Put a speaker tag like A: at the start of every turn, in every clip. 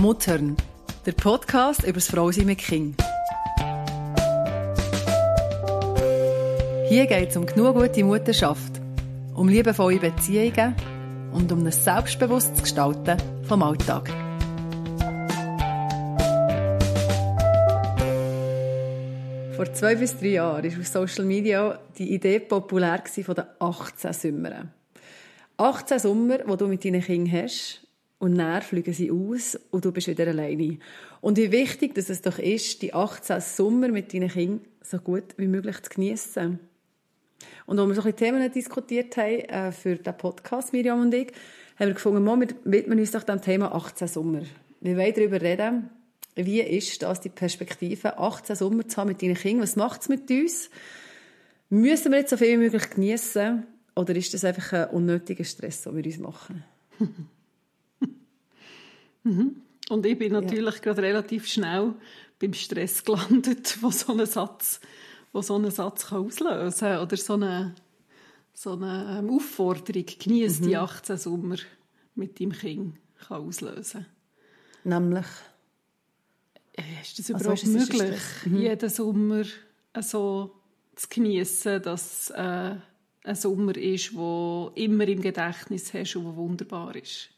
A: Muttern, der Podcast über das Frausein mit Kind. Hier geht es um genug gute Mutterschaft, um liebevolle Beziehungen und um ein selbstbewusstes Gestalten vom Alltag. Vor zwei bis drei Jahren war auf Social Media die Idee populär von den 18 Sommern. 18 Sommer, die du mit deinen Kindern hast und dann fliegen sie aus und du bist wieder alleine. Und wie wichtig dass es doch ist, die 18 Sommer mit deinen Kindern so gut wie möglich zu genießen. Und als wir so ein Themen diskutiert haben äh, für den Podcast, Miriam und ich, haben wir gefunden, wir widmen uns doch dem Thema 18 Sommer. Wir wollen darüber reden, wie ist das die Perspektive, 18 Sommer zu haben mit deinen Kindern? Was macht es mit uns? Müssen wir jetzt so viel wie möglich genießen? Oder ist das einfach ein unnötiger Stress, den wir uns machen?
B: mhm. Und ich bin natürlich ja. gerade relativ schnell beim Stress gelandet, wo so ein Satz, wo so einen Satz kann auslösen kann. Oder so eine, so eine ähm, Aufforderung, genieße mhm. die 18 Sommer mit deinem Kind, kann auslösen
A: Nämlich?
B: Äh, ist das also, überhaupt also, möglich, mhm. jeden Sommer so zu genießen, dass äh, ein Sommer ist, wo immer im Gedächtnis hast und wo wunderbar ist.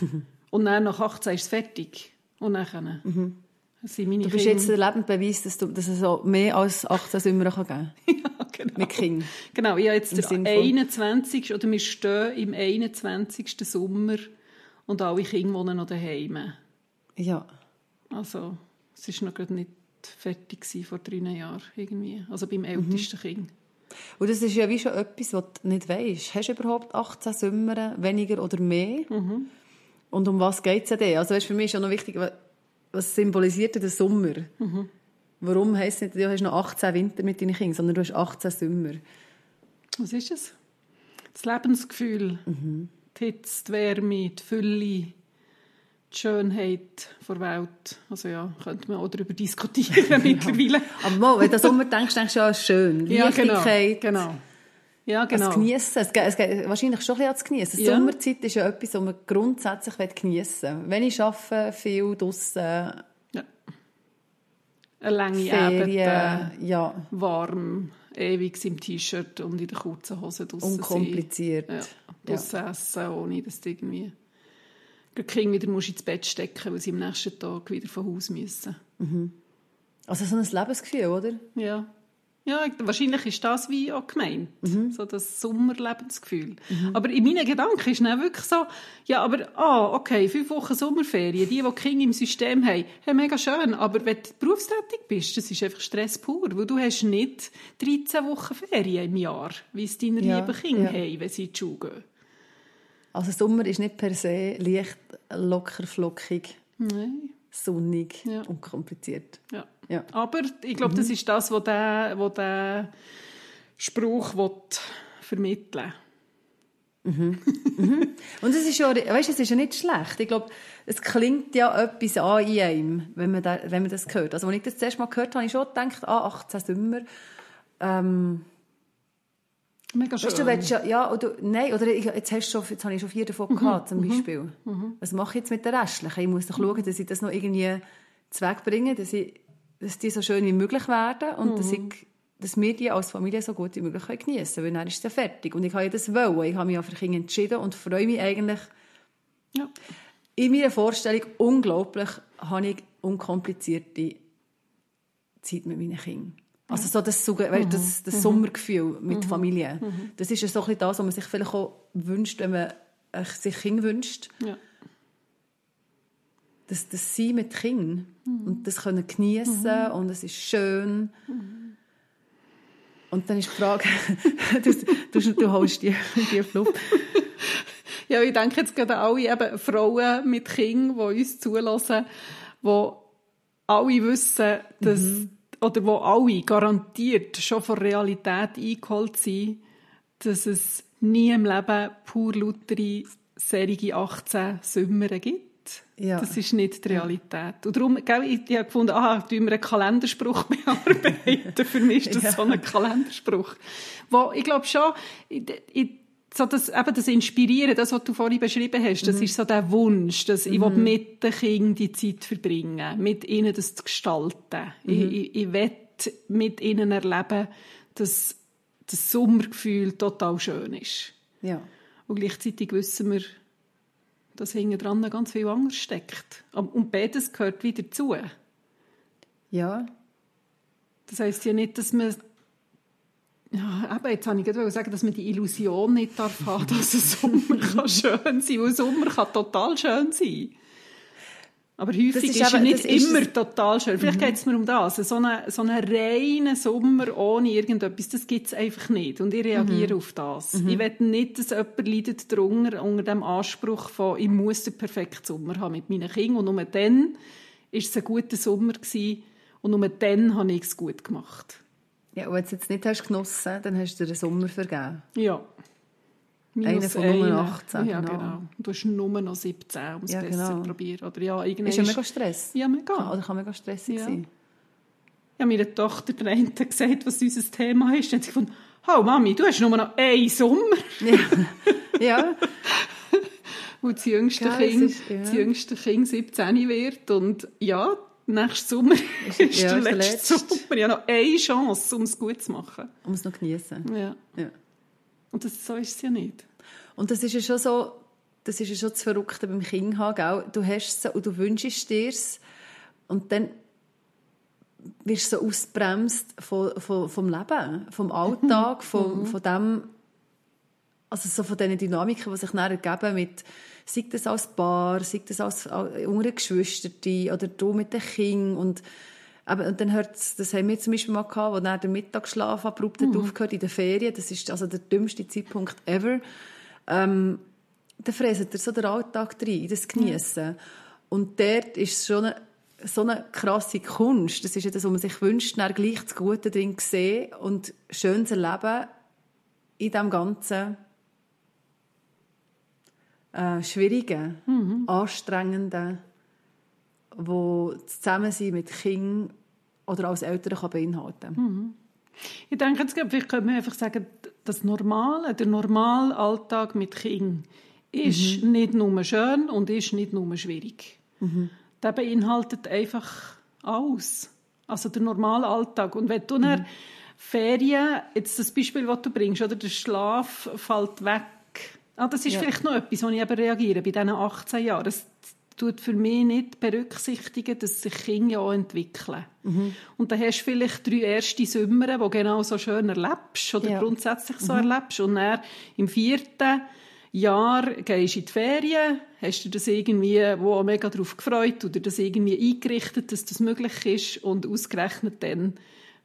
B: und dann nach 18 ist es fertig. Und dann mhm.
A: sind meine Du bist Kinder... jetzt der lebende Beweis, dass, du, dass es so mehr als 18 Sommer geben kann. ja,
B: genau. Mit Kindern. Genau, ich habe jetzt den 21. oder wir stehen im 21. Sommer und alle Kinder wohnen noch daheim.
A: Ja.
B: Also, es war noch gerade nicht fertig vor drei Jahren irgendwie. Also beim ältesten mhm. Kind.
A: Und das ist ja wie schon etwas, was du nicht weißt. Hast du überhaupt 18 Sommer, weniger oder mehr? Mhm. Und um was geht es denn? Also weißt, für mich ist ja noch wichtig, was symbolisiert der Sommer? Mhm. Warum heisst es nicht, du hast noch 18 Winter mit deinen Kindern, sondern du hast 18 Sommer?
B: Was ist es? Das Lebensgefühl, mhm. die Hitze, die Wärme, die Fülle, die Schönheit der Welt. Also ja, könnte man auch darüber diskutieren mittlerweile.
A: Aber mal, wenn du Sommer denkst, denkst du ja, schön.
B: Ja, genau. genau.
A: Ja, genau. Das Geniessen. Es geht, es geht wahrscheinlich schon ein bisschen ans Geniessen. Ja. Sommerzeit ist ja etwas, was man grundsätzlich geniessen will. Wenn ich arbeite, viel draussen. Ja.
B: Eine lange Ferien, Abend, ja. warm, ewig im T-Shirt und in der kurzen Hose draussen
A: Unkompliziert.
B: Ja. Draussen ja. essen, ohne dass du irgendwie die Kinder wieder musst ins Bett stecken weil sie am nächsten Tag wieder von Haus müssen.
A: Mhm. Also so ein Lebensgefühl, oder?
B: Ja. Ja, wahrscheinlich ist das wie auch gemeint. Mhm. So das Sommerlebensgefühl. Mhm. Aber in meinen Gedanken ist dann wirklich so, ja, aber, ah, okay, fünf Wochen Sommerferien, die, die Kinder im System haben, hey, mega schön, aber wenn du berufstätig bist, das ist einfach Stress pur, weil du hast nicht 13 Wochen Ferien im Jahr, wie es deine ja, lieben Kinder ja. haben, wenn sie in die Schule gehen.
A: Also Sommer ist nicht per se leicht, locker, flockig,
B: Nein.
A: Sonnig, ja. unkompliziert.
B: Ja. ja. Aber ich glaube, mhm. das ist das, was der, was der Spruch will vermitteln
A: mhm. mhm. Und es ist ja, weißt, es ist ja nicht schlecht. Ich glaube, es klingt ja etwas an in einem, wenn man, da, wenn man das hört. Also, als ich das zuerst mal gehört habe, habe ich schon gedacht, ah, 18 Sommer. Ähm,
B: Mega schön.
A: Weißt du, willst ja, ja oder, nein, oder jetzt, hast du schon, jetzt habe ich schon vier davon mhm. gehabt, zum mhm. Beispiel. Mhm. Was mache ich jetzt mit der restlichen? Ich muss doch schauen, dass ich das noch irgendwie zweckbringe, dass, ich, dass die so schön wie möglich werden und mhm. dass, ich, dass wir die als Familie so gut wie möglich geniessen können, weil dann ist es ja fertig. Und ich habe ja das wollen. Ich habe mich auch für Kinder entschieden und freue mich eigentlich. Ja. In meiner Vorstellung unglaublich habe ich unkomplizierte Zeit mit meinen Kindern. Also so das, mhm. das, das mhm. Sommergefühl mit mhm. Familie. Mhm. Das ist ja so ein das, was man sich vielleicht auch wünscht, wenn man sich Kinder wünscht.
B: Ja.
A: Das, das Sein mit Kindern mhm. und das können geniessen mhm. und es ist schön. Und dann ist die Frage, du, du, du holst die, die Luft.
B: ja, ich denke jetzt gerade an alle eben Frauen mit Kindern, die uns zulassen, die alle wissen, dass oder wo alle garantiert schon von Realität eingeholt sind, dass es nie im Leben pur lautere Serie 18 Sommer gibt. Ja. Das ist nicht die Realität. Und darum, gell, ich, ich habe gefunden, aha, tun wir einen Kalenderspruch bearbeiten. Für mich ist das ja. so ein Kalenderspruch. Wo, ich glaube schon, in, in so das, eben das Inspirieren, das, was du vorhin beschrieben hast, das mhm. ist so der Wunsch, dass ich mhm. mit den Kindern die Zeit verbringen, mit ihnen das zu gestalten. Mhm. Ich, ich, ich will mit ihnen erleben, dass das Sommergefühl total schön ist.
A: Ja.
B: Und gleichzeitig wissen wir, dass hinten dran ganz viel anderes steckt. Und beides gehört wieder zu.
A: Ja.
B: Das heisst ja nicht, dass man ja, aber jetzt habe ich gerade sagen, dass man die Illusion nicht darf haben, dass ein Sommer kann schön sein kann. Weil Sommer kann total schön sein. Aber häufig ist, ist, er nicht immer ist total schön. Vielleicht mhm. geht es mir um das. So einen so eine reinen Sommer ohne irgendetwas, das gibt es einfach nicht. Und ich reagiere mhm. auf das. Mhm. Ich will nicht, dass jemand leidet darunter, unter dem Anspruch von, ich muss einen perfekten Sommer haben mit meinen Kindern. Und nur dann war es ein guter Sommer gewesen. Und nur dann habe ich es gut gemacht.
A: Ja, und wenn du es jetzt nicht hast genossen, dann hast du den Sommer vergeben.
B: Ja.
A: Einer von Nummer 18.
B: Ja, genau. genau. Du hast nur noch 17, um es ja, besser genau. zu probieren. Oder ja,
A: ist ja mega Stress.
B: Ja, mega.
A: Kann, oder kann mega stressig ja. sein.
B: Ja, meine Tochter, der eine gesagt, was unser Thema ist. Dann hat sie gefunden, oh Mami, du hast nur noch einen Sommer.
A: Ja. ja.
B: Und das jüngste, ja, kind, ist, ja. das jüngste Kind 17 wird. Und ja, nächsten Sommer ist, ist ja, der letzte, letzte Sommer. Ich habe noch eine Chance, um es gut zu machen.
A: Um es noch zu genießen.
B: Ja.
A: ja.
B: Und das, so ist es ja nicht.
A: Und das ist ja schon so, das ist ja schon das Verrückte beim Kind haben, Du hast es und du wünschst dir es und dann wirst du so ausbremst von, von, vom Leben, vom Alltag, von, mhm. von dem, also so von diesen Dynamiken, die sich dann ergeben mit, sei das als Paar, sei das als untere Geschwister oder du mit den Kindern und aber, und dann hört das haben wir zum Beispiel mal gehabt, wo dann der Mittagsschlaf abrupt mhm. aufgehört in den Ferien. Das ist also der dümmste Zeitpunkt ever. Ähm, dann fräsen er so den Alltag rein, das Geniessen. Mhm. Und dort ist schon eine, so eine krasse Kunst. Das ist ja das, was man sich wünscht, dann gleich das Gute drin zu sehen und schön zu erleben in diesem ganzen äh, Schwierigen, mhm. Anstrengenden, wo das Zusammensein mit Kindern oder als Eltern kann beinhalten kann.
B: Mhm. Ich denke, jetzt, vielleicht könnte man einfach sagen, das Normale, der normale Alltag mit Kindern ist mhm. nicht nur schön und ist nicht nur schwierig. Mhm. Der beinhaltet einfach alles. Also der normale Alltag. Und wenn du mhm. Ferien, jetzt das Beispiel, das du bringst, oder der Schlaf fällt weg. Ah, das ist ja. vielleicht noch etwas, wo ich eben reagiere bei diesen 18 Jahren. Das tut für mich nicht berücksichtigen, dass sich Kinder auch entwickeln. Mhm. Und dann hast du vielleicht drei erste Sommer, die genau so schön erlebst oder ja. grundsätzlich so mhm. erlebst. Und dann im vierten Jahr gehst du in die Ferien, hast du das irgendwie wo mega darauf gefreut oder das irgendwie eingerichtet, dass das möglich ist und ausgerechnet dann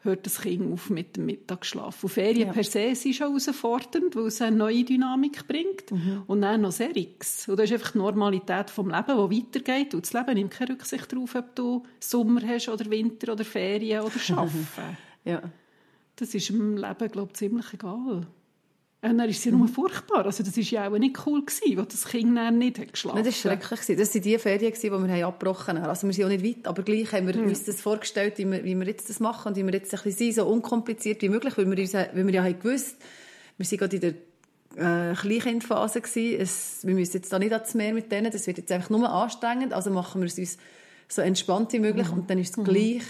B: hört das Kind auf mit dem Mittagsschlaf. Und Ferien ja. per se sind schon herausfordernd, weil es eine neue Dynamik bringt. Mhm. Und dann noch sehr X. Und das ist einfach die Normalität vom Leben, die weitergeht. Und das Leben nimmt keine Rücksicht darauf, ob du Sommer hast oder Winter oder Ferien oder Arbeiten.
A: ja.
B: Das ist im Leben, glaube ich, ziemlich egal. Und dann ist sie nur furchtbar. Also das war ja auch nicht cool, gewesen, wo das Kind dann nicht hat geschlafen
A: hat. Das war schrecklich. Das waren die Ferien, die wir abgebrochen haben. Also wir sind auch nicht weit, aber gleich haben wir mhm. uns das vorgestellt, wie wir, wie wir jetzt das machen und wie wir jetzt ein bisschen sind, so unkompliziert wie möglich, weil wir, uns, weil wir ja haben gewusst, wir sind gerade in der äh, Kleinkindphase gewesen. Es, wir müssen jetzt da nicht ans Meer mit denen, das wird jetzt einfach nur anstrengend, also machen wir es uns so entspannt wie möglich mhm. und dann ist es mhm. gleich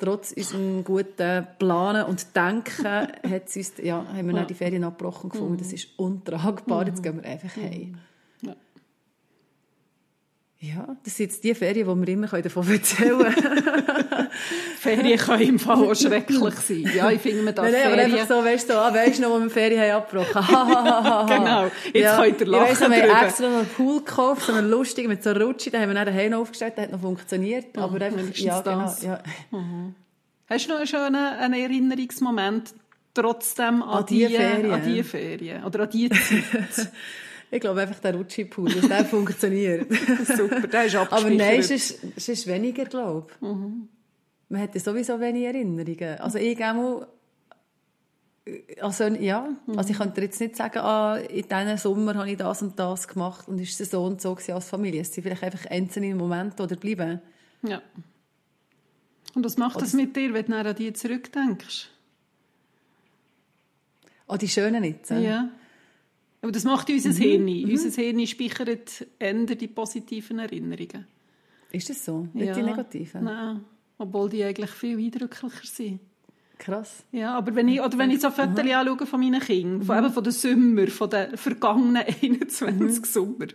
A: trotz unserem guten Planen und Denken hat uns, ja, haben wir ja. die Ferien abgebrochen gefunden. Das ist untragbar. Jetzt gehen wir einfach heim. Ja. Das sind jetzt die Ferien, die wir immer davon erzählen können.
B: Ferien können im Fall auch schrecklich sein. Ja, ich finde, man darf
A: nein,
B: Ferien...
A: aber einfach so, weißt du, ah, weißt du noch, wo wir Ferien haben abgebrochen
B: Genau, jetzt ja. könnt ihr lachen
A: ich weiss, wir haben extra noch einen Pool gekauft, so einen lustigen, mit so einer Rutsche, den haben wir dann daheim aufgestellt, der hat noch funktioniert. Oh, aber einfach, ja, genau, ja.
B: Mhm. Hast du noch einen schönen einen Erinnerungsmoment trotzdem an, an die, die Ferien? An die Ferien oder an die Zeit?
A: Ich glaube einfach der Rutschi-Pool, dass der funktioniert.
B: Super, der ist
A: Aber nein, es ist, es ist weniger, glaube ich. Mhm. Man hat sowieso wenig Erinnerungen. Also ich auch also, ja, mhm. also ich könnte jetzt nicht sagen, ah, in diesem Sommer habe ich das und das gemacht und ist es so und so als Familie. Es sind vielleicht einfach einzelne Momente oder bleiben.
B: Ja. Und was macht das mit dir, wenn du an die zurückdenkst?
A: An die schönen Nitze?
B: Ja. Aber das macht unser Hirn. Unser Hirn speichert eher die positiven Erinnerungen.
A: Ist das so? Nicht die negativen?
B: Nein, obwohl die eigentlich viel eindrücklicher sind.
A: Krass.
B: Ja, aber wenn ich, oder wenn ich so Fotos anschaue von meinen Kindern, von, eben von den Sommer, von den vergangenen 21 Sommer,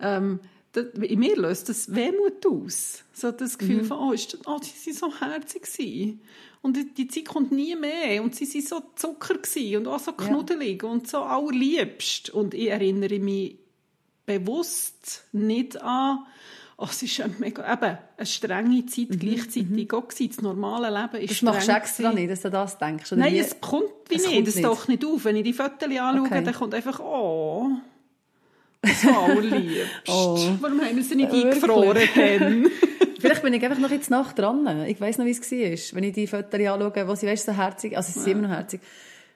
B: ähm, das, in mir löst das Wehmut aus. So das Gefühl von, oh, ist, oh, sie waren so herzig. Gewesen. Und die, Zeit kommt nie mehr. Und sie waren so Zucker und auch so knuddelig ja. und so allerliebst. Und ich erinnere mich bewusst nicht an, oh, es ist eine, mega, eben, eine strenge Zeit mhm. gleichzeitig mhm. auch gewesen. Das normale Leben ist
A: Das machst du extra nicht, dass du das denkst?
B: Nein, es kommt wie es nicht. Kommt das nicht. taucht nicht auf. Wenn ich die Fotos anschaue, okay. dann kommt einfach, oh... So allerliebst. oh. Warum haben wir sie nicht eingefroren dann?
A: Vielleicht bin ich einfach noch jetzt Nacht dran. Ich weiss noch, wie es war. Wenn ich die Fotos anschaue, wo sie weißt, so herzig, also sie sind ja. immer noch herzig,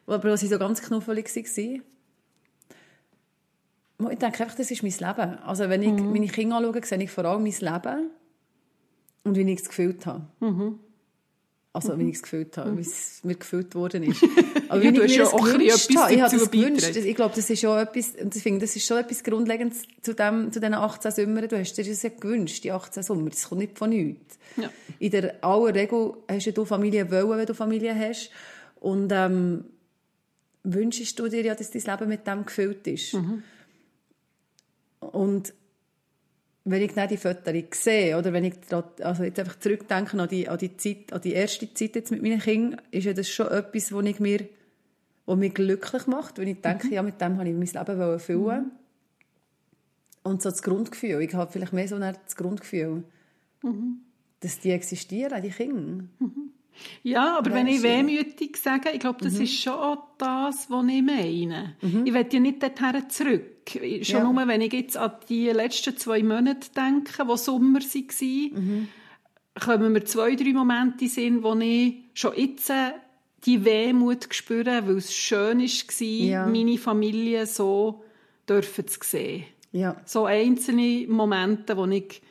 A: aber wo sie so ganz knuffelig waren. Ich denke einfach, das ist mein Leben. Also wenn ich mhm. meine Kinder anschaue, sehe ich vor allem mein Leben und wie ich es gefühlt habe. Mhm. Also, mhm. wie ich es gefühlt habe, mhm. wie es mir gefühlt worden ist. Aber ja,
B: ich mir das gewünscht habe,
A: ich das gewünscht. Ich glaube, das ist schon etwas, und ich finde, das ist schon etwas Grundlegendes zu, dem, zu diesen 18 Sommern. Du hast dir das ja gewünscht, die 18 Sommer. Das kommt nicht von nichts. Ja. In der aller Regel hast du Familie wollen, wenn du Familie hast. Und ähm, wünschst du dir ja, dass dein Leben mit dem gefüllt ist. Mhm. Und wenn ich dann die Fotos sehe, oder wenn ich also jetzt einfach zurückdenke an die, an die Zeit, an die erste Zeit jetzt mit meinen Kindern, ist ja das schon etwas, was ich mir, was mich glücklich macht, wenn ich denke, mhm. ja, mit dem habe ich mein Leben erfüllen mhm. Und so das Grundgefühl, ich habe vielleicht mehr so das Grundgefühl, mhm. dass die existieren, die Kinder.
B: Mhm. Ja, aber wenn ich wehmütig sage, ich glaube, das mhm. ist schon das, was ich meine. Mhm. Ich will ja nicht dorthin zurück. Schon ja. nur, wenn ich jetzt an die letzten zwei Monate denke, die Sommer waren, mhm. kommen mir zwei, drei Momente sind, wo ich schon jetzt die Wehmut spüre, weil es schön war, ja. meine Familie so dürfen zu sehen. Ja. So einzelne Momente, wo ich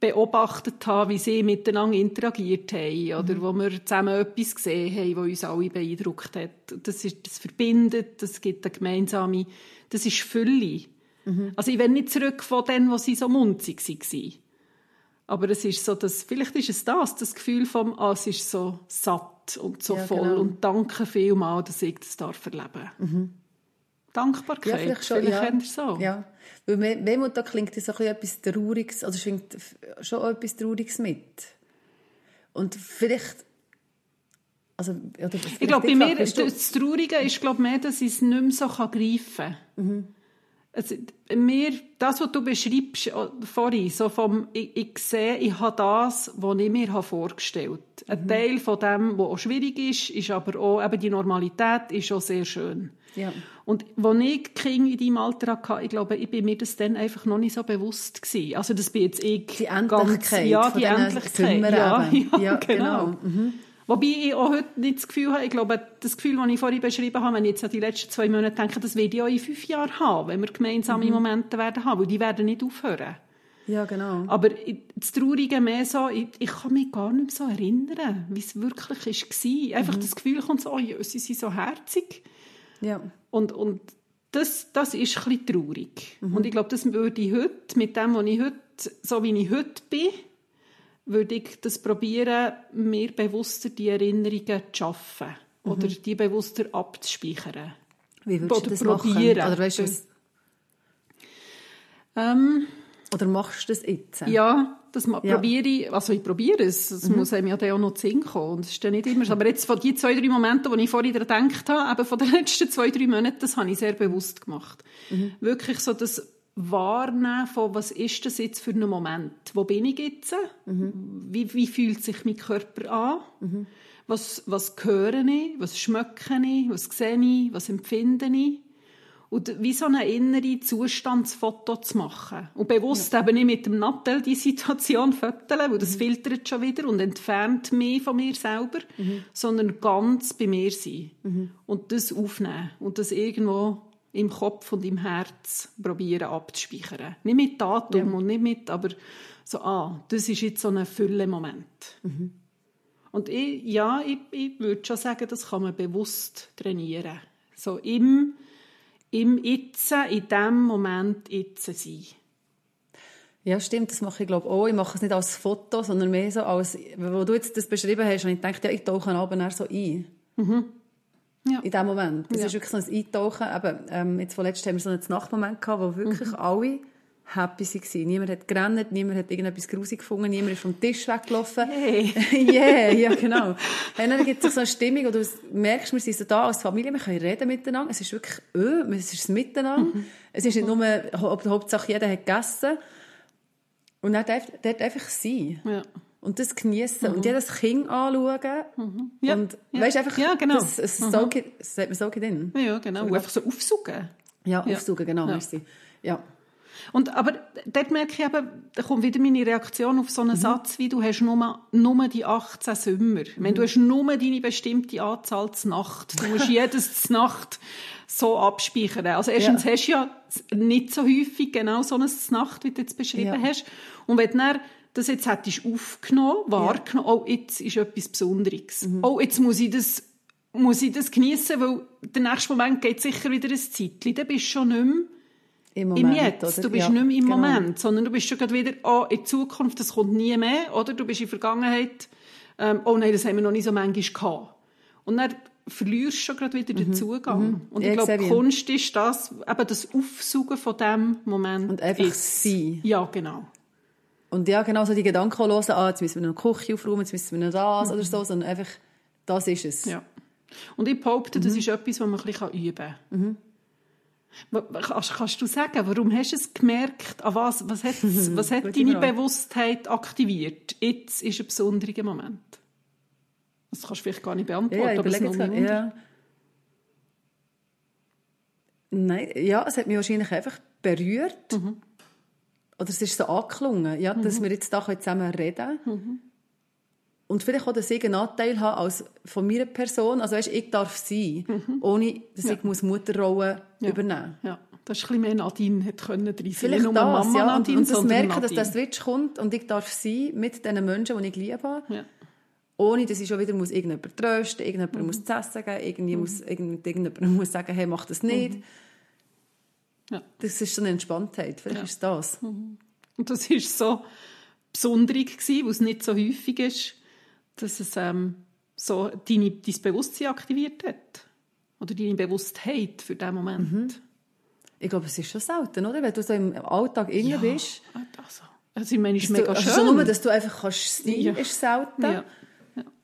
B: beobachtet habe, wie sie miteinander interagiert haben oder mhm. wo wir zusammen etwas gesehen haben, was uns alle beeindruckt hat. Das, ist, das verbindet, das gibt eine gemeinsame, das ist Fülle. Mhm. Also ich will nicht zurück von denen, wo sie so munzig waren. Aber es ist so, dass, vielleicht ist es das, das Gefühl von, ah, es ist so satt und so ja, voll genau. und danke vielmals, dass ich das darf erleben. Mhm. Dankbarkeit. Ja, vielleicht schon, vielleicht
A: ja. so. Ja. Weil Wehmut, da klingt so etwas Trauriges, also schwingt schon etwas Trauriges mit. Und vielleicht, also,
B: oder ich glaube, bei mir, das Traurige ist, glaube mehr, dass ich es nicht mehr so greifen kann. Mhm. Also, mir, das, was du beschreibst vorhin, so vom, ich, ich sehe, ich habe das, was ich mir vorgestellt habe. Ein mhm. Teil von dem, was auch schwierig ist, ist aber auch, eben die Normalität ist auch sehr schön. Ja. Und als ich Kinder in deinem Alter hatte, ich glaube, ich bin mir das dann einfach noch nicht so bewusst gewesen. Also das bin jetzt ich
A: die Endlichkeit
B: ganz, ja, die Endlichkeit. Ja, ja, ja, genau. genau. Mhm. Wobei ich auch heute nicht das Gefühl habe, ich glaube, das Gefühl, das ich vorhin beschrieben habe, wenn ich jetzt an die letzten zwei Monate denke, das werde ich auch in fünf Jahren haben, wenn wir gemeinsame mhm. Momente werden haben, weil die werden nicht aufhören.
A: Ja, genau.
B: Aber das Traurige mehr so, ich, ich kann mich gar nicht mehr so erinnern, wie es wirklich war. Einfach mhm. das Gefühl kommt so, oh, sie sind so herzig. Ja. Und, und das, das ist ein bisschen traurig. Mhm. Und ich glaube, das würde ich heute, mit dem, was ich heute, so wie ich heute bin, würde ich das probieren, mir bewusster die Erinnerungen zu schaffen. Mhm. Oder die bewusster abzuspeichern.
A: Wie würdest oder du das probieren. machen? Oder weißt du, ähm, oder machst du das jetzt?
B: Ja, das ja. probiere ich, also ich probiere es, es mhm. muss einem ja dann auch noch Sinn kommen, und das ist dann nicht immer. Aber jetzt von die zwei, drei Momente, die ich vorhin gedacht habe, eben von den letzten zwei, drei Monaten, das habe ich sehr bewusst gemacht. Mhm. Wirklich so das Wahrnehmen von, was ist das jetzt für ein Moment? Wo bin ich jetzt? Mhm. Wie, wie fühlt sich mein Körper an? Mhm. Was, was höre ich? Was schmecke ich? Was sehe ich? Was empfinde ich? Und wie so eine innere Zustandsfoto zu machen. Und bewusst ja. eben nicht mit dem Nattel die Situation fotografieren, weil das mhm. filtert schon wieder und entfernt mich von mir selber, mhm. sondern ganz bei mir sein. Mhm. Und das aufnehmen. Und das irgendwo im Kopf und im Herz probieren abzuspeichern. Nicht mit Datum ja. und nicht mit, aber so, ah, das ist jetzt so ein Fülle-Moment. Mhm. Und ich, ja, ich, ich würde schon sagen, das kann man bewusst trainieren. So im im Itzen, in dem Moment Itzen sein.
A: Ja, stimmt, das mache ich glaube auch. Ich mache es nicht als Foto, sondern mehr so als, wo du jetzt das beschrieben hast, und ich dachte, ja, ich tauche abends so ein. Mhm. Ja. In dem Moment. Das ja. ist wirklich so ein Eintauchen. Eben, ähm, jetzt vorletzt haben wir so einen Nachtmoment gehabt, wo wirklich mhm. alle happy waren. Niemand hat gerannt, niemand hat irgendetwas grusig gefunden, niemand ist vom Tisch weggelaufen.
B: Hey.
A: yeah, ja, genau. Und dann gibt es so eine Stimmung, wo du merkst, wir sind so da als Familie, wir können reden miteinander. Es ist wirklich, öh, es ist das Miteinander. Mhm. Es ist nicht nur, ob Hauptsache jeder hat gegessen. Und dann dort einfach sein.
B: Ja.
A: Und das genießen mhm. und jedes Kind anschauen. Mhm. Ja. Und
B: ja.
A: weißt einfach,
B: ja, genau.
A: das, das, mhm. so, das hat man so drin.
B: Ja, genau. Und einfach so aufsuchen.
A: Ja, aufsuchen, genau. Ja. Ja.
B: Und, aber dort merke ich eben, da kommt wieder meine Reaktion auf so einen mhm. Satz, wie du hast nur, nur die 18 Sommer. Mhm. Wenn du hast nur deine bestimmte Anzahl zur Nacht. Du musst jedes Nacht so abspeichern. Also erstens ja. hast du ja nicht so häufig genau so eine Nacht, wie du jetzt beschrieben ja. hast. Und wenn du dann das jetzt hättest aufgenommen, wahrgenommen, ja. oh, jetzt ist etwas Besonderes. Mhm. Oh, jetzt muss ich das, muss ich das geniessen, weil der nächste Moment geht sicher wieder ein Zeitchen. Dann bist du schon nicht mehr im, Moment, im Jetzt. Oder? Du bist ja, nicht mehr im genau. Moment, sondern du bist schon wieder, oh, in Zukunft, das kommt nie mehr, oder? Du bist in der Vergangenheit, ähm, oh nein, das haben wir noch nicht so manchmal gehabt. Und dann verlierst du schon gerade wieder den mhm. Zugang. Mhm. Und ich, ich glaube, Kunst ist das, eben das Aufsuchen von dem Moment.
A: Und einfach ist. sein.
B: Ja, genau.
A: Und ja, genau so die Gedanken hören, ah, jetzt müssen wir noch Küche aufräumen, jetzt müssen wir noch das mhm. oder so, sondern einfach, das ist es.
B: Ja. Und ich behaupte, das mhm. ist etwas, was man ein bisschen üben kann. Mhm. Kannst, kannst, du sagen, warum hast du es gemerkt? An was, was hat, was hat deine Bewusstheit aktiviert? Jetzt ist ein besonderer Moment. Das kannst du vielleicht gar nicht beantworten, ja, aber es ist ja.
A: Nein, ja, es hat mich wahrscheinlich einfach berührt. Mhm. Oder es ist so angeklungen, ja, dass mhm. wir jetzt da zusammen reden mhm. Und vielleicht auch, dass ich einen Anteil habe als von meiner Person. Also weißt, ich darf sein, mhm. ohne dass ja. ich muss Mutterrolle
B: ja.
A: übernehmen
B: Ja, das ist ein bisschen mehr Nadine hat können
A: drin Vielleicht das, Mama ja. Nadine, und, und das merken, dass der Switch kommt und ich darf sein mit den Menschen, die ich liebe. Ja. Ohne, dass ich schon wieder muss irgendjemand trösten, irgendjemand mhm. muss zu essen geben, irgendwie mhm. muss, irgendjemand muss sagen, hey, mach das nicht. Ja. Das ist so eine Entspanntheit. Vielleicht ja. ist das.
B: Mhm. Und das war so besonders weil es nicht so häufig ist dass es ähm, so deine, dein Bewusstsein aktiviert hat. Oder deine Bewusstheit für diesen Moment. Mhm.
A: Ich glaube, es ist schon selten, oder? Wenn du so im Alltag innen ja, bist.
B: Also, also ich meine, ist mega
A: du,
B: schön.
A: Also nur, dass du einfach kannst sein, ja. ist selten. Ja.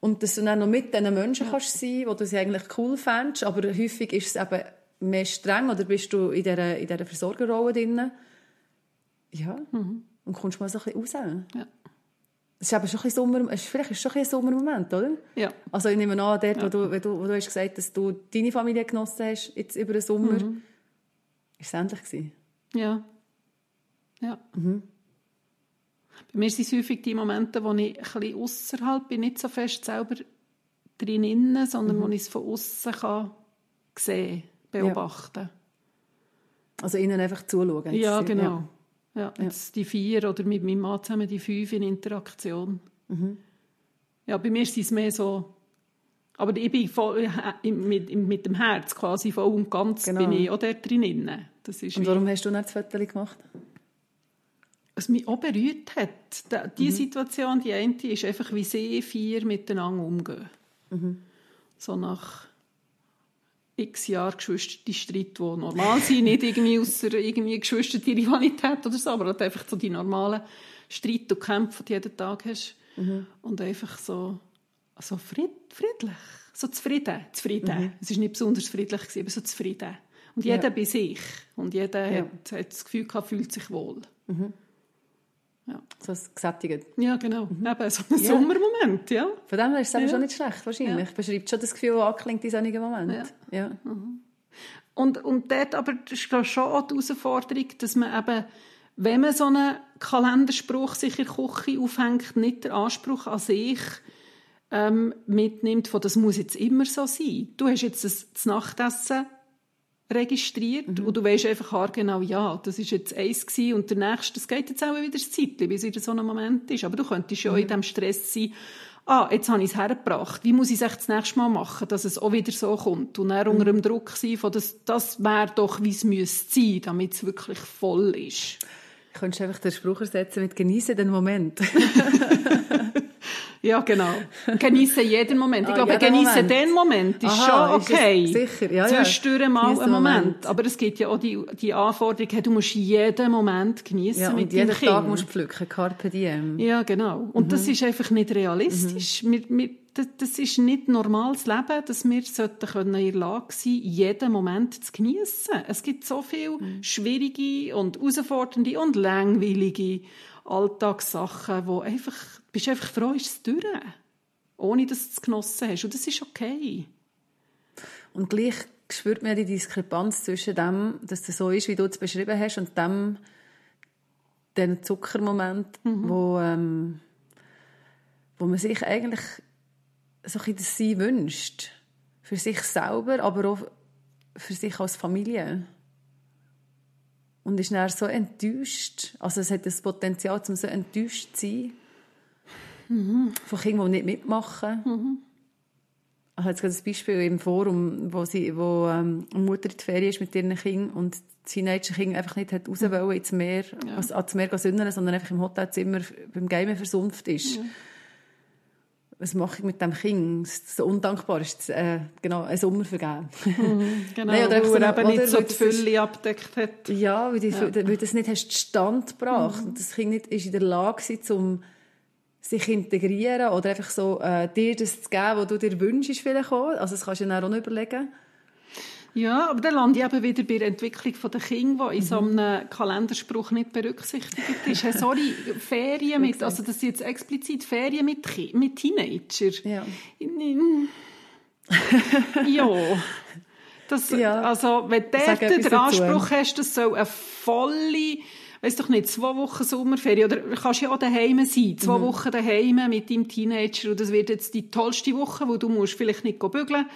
A: Und dass du dann noch mit diesen Menschen kannst sein, die du sie eigentlich cool fändest. Aber häufig ist es eben mehr streng oder bist du in dieser, in dieser Versorgerrolle drin. Ja. Mhm. Und kommst mal so ein bisschen raus. Ja. Es ist aber schon ein Sommer, es ist vielleicht schon ein Sommermoment, oder?
B: Ja.
A: Also ich nehme an, dort, ja. wo, du, wo, du, wo du hast gesagt dass du deine Familie genossen hast, jetzt über den Sommer, mhm. ist es endlich gewesen.
B: Ja. Ja. Mhm. Bei mir sind es häufig die Momente, wo ich ein bisschen außerhalb bin, nicht so fest selber drinnen, sondern mhm. wo ich es von außen kann sehen, beobachten. Ja.
A: Also ihnen einfach zuschauen.
B: Ja, genau. Ja. Ja, jetzt die vier oder mit meinem Mann zusammen die fünf in Interaktion. Mhm. Ja, bei mir ist es mehr so, aber ich bin voll, mit, mit dem Herz quasi voll und ganz genau. bin ich auch dort drin.
A: Das ist und warum wie, hast du nicht das Foto gemacht?
B: Was mich auch berührt hat, die mhm. Situation, die eine, ist einfach, wie sie vier miteinander umgehen. Mhm. So nach x Jahre geschwisterte Streit, die normal sind, nicht irgendwie außer irgendwie geschwisterte Rivalität oder so, aber halt einfach so die normalen Streit und Kämpfe, die du jeden Tag hast. Mhm. Und einfach so, so fried, friedlich, so zufrieden. zufrieden. Mhm. Es war nicht besonders friedlich, aber so zufrieden. Und jeder ja. bei sich. Und jeder ja. hat, hat, das Gefühl gehabt, fühlt sich wohl.
A: Mhm. Ja. So gesättigt.
B: Ja, genau. Mhm. Eben so ein ja. Sommermoment, ja.
A: Von dem her ist es ja. schon nicht schlecht, wahrscheinlich. Ja. Beschreibt schon das Gefühl, das anklingt in solchen Moment. Ja. ja. Mhm.
B: Und, und dort aber ist schon auch die Herausforderung, dass man eben, wenn man so einen Kalenderspruch sich in der Küche aufhängt, nicht den Anspruch an sich ähm, mitnimmt, von das muss jetzt immer so sein. Du hast jetzt das, das Nachtessen registriert mhm. und du weißt einfach genau, ja, das ist jetzt eins gewesen und der nächste, das geht jetzt auch wieder das Zeitchen, bis wieder so ein Moment ist. Aber du könntest ja mhm. in diesem Stress sein, ah, jetzt habe ich es hergebracht, wie muss ich es das nächste Mal machen, dass es auch wieder so kommt und dann unter dem Druck sein, von das, das wäre doch, wie es müsste sein, damit es wirklich voll ist.
A: Könntest du einfach den Spruch ersetzen mit «Genieße den Moment».
B: Ja, genau. Genieße jeden Moment. Ich
A: Ah,
B: glaube,
A: jeden
B: genieße den Moment ist
A: Aha,
B: schon
A: ist
B: okay.
A: sicher, ja, ja.
B: Zwischendurch mal
A: Genieße
B: einen Moment.
A: Moment.
B: Aber es gibt ja auch die, die Anforderung, hey, du musst jeden Moment genießen
A: Ja,
B: mit
A: jeden
B: deinem Kind.
A: Tag musst du pflücken, Carpe diem.
B: Ja, genau. Und das
A: Mhm.
B: ist einfach nicht realistisch. Wir, wir, das, das ist nicht normales Leben, dass wir sollten können in der Lage sein jeden Moment zu genießen. Es gibt so viele
A: Mhm.
B: schwierige und herausfordernde und langweilige Alltagssachen, wo einfach, bist einfach froh, ist es durch. Ohne dass du es genossen hast. Und das ist okay.
A: Und gleich spürt man die Diskrepanz zwischen dem, dass das so ist, wie du es beschrieben hast, und dem, den Zuckermoment, wo, ähm, wo man sich eigentlich so ein bisschen das Sein wünscht. Für sich selber, aber auch für sich als Familie. Und ist dann so enttäuscht. Also es hat das Potenzial, um so enttäuscht zu sein. Von Kindern, die nicht mitmachen. Ich habe jetzt gerade ein Beispiel im Forum, wo, sie, wo ähm, eine Mutter in die Ferien ist mit ihren Kindern und das Teenager-Kind einfach nicht hat raus wollen ins Meer, also ans Meer sündern, sondern einfach im Hotelzimmer beim Gamen versumpft ist. Was mache ich mit dem Kind? So undankbar ist es, äh, genau, ein Sommer vergeben.
B: Genau,
A: Nein, oder einfach
B: weil
A: so eine-
B: eben nicht so
A: Weil
B: die
A: das ist-
B: Fülle abdeckt hat.
A: Ja, weil, die, weil du das nicht hast Stand gebracht und das Kind nicht ist in der Lage war, um sich zu integrieren oder einfach so äh, dir das zu geben, was du dir wünschst vielleicht auch. Also das kannst du dir auch noch überlegen.
B: Ja, aber dann lande ich eben wieder bei der Entwicklung der Kinder, die in so
A: Mhm.
B: einem Kalenderspruch nicht berücksichtigt ist. Hey, sorry, Ferien mit, also das sind jetzt explizit Ferien mit, mit Teenager.
A: Ja.
B: ja. Das,
A: Ja.
B: Also, wenn du den. Anspruch hast, das soll eine volle, weiß doch nicht, zwei Wochen Sommerferien, oder du kannst ja auch daheim sein, zwei
A: Mhm.
B: Wochen daheim mit deinem Teenager, und das wird jetzt die tollste Woche, wo du musst vielleicht nicht bügeln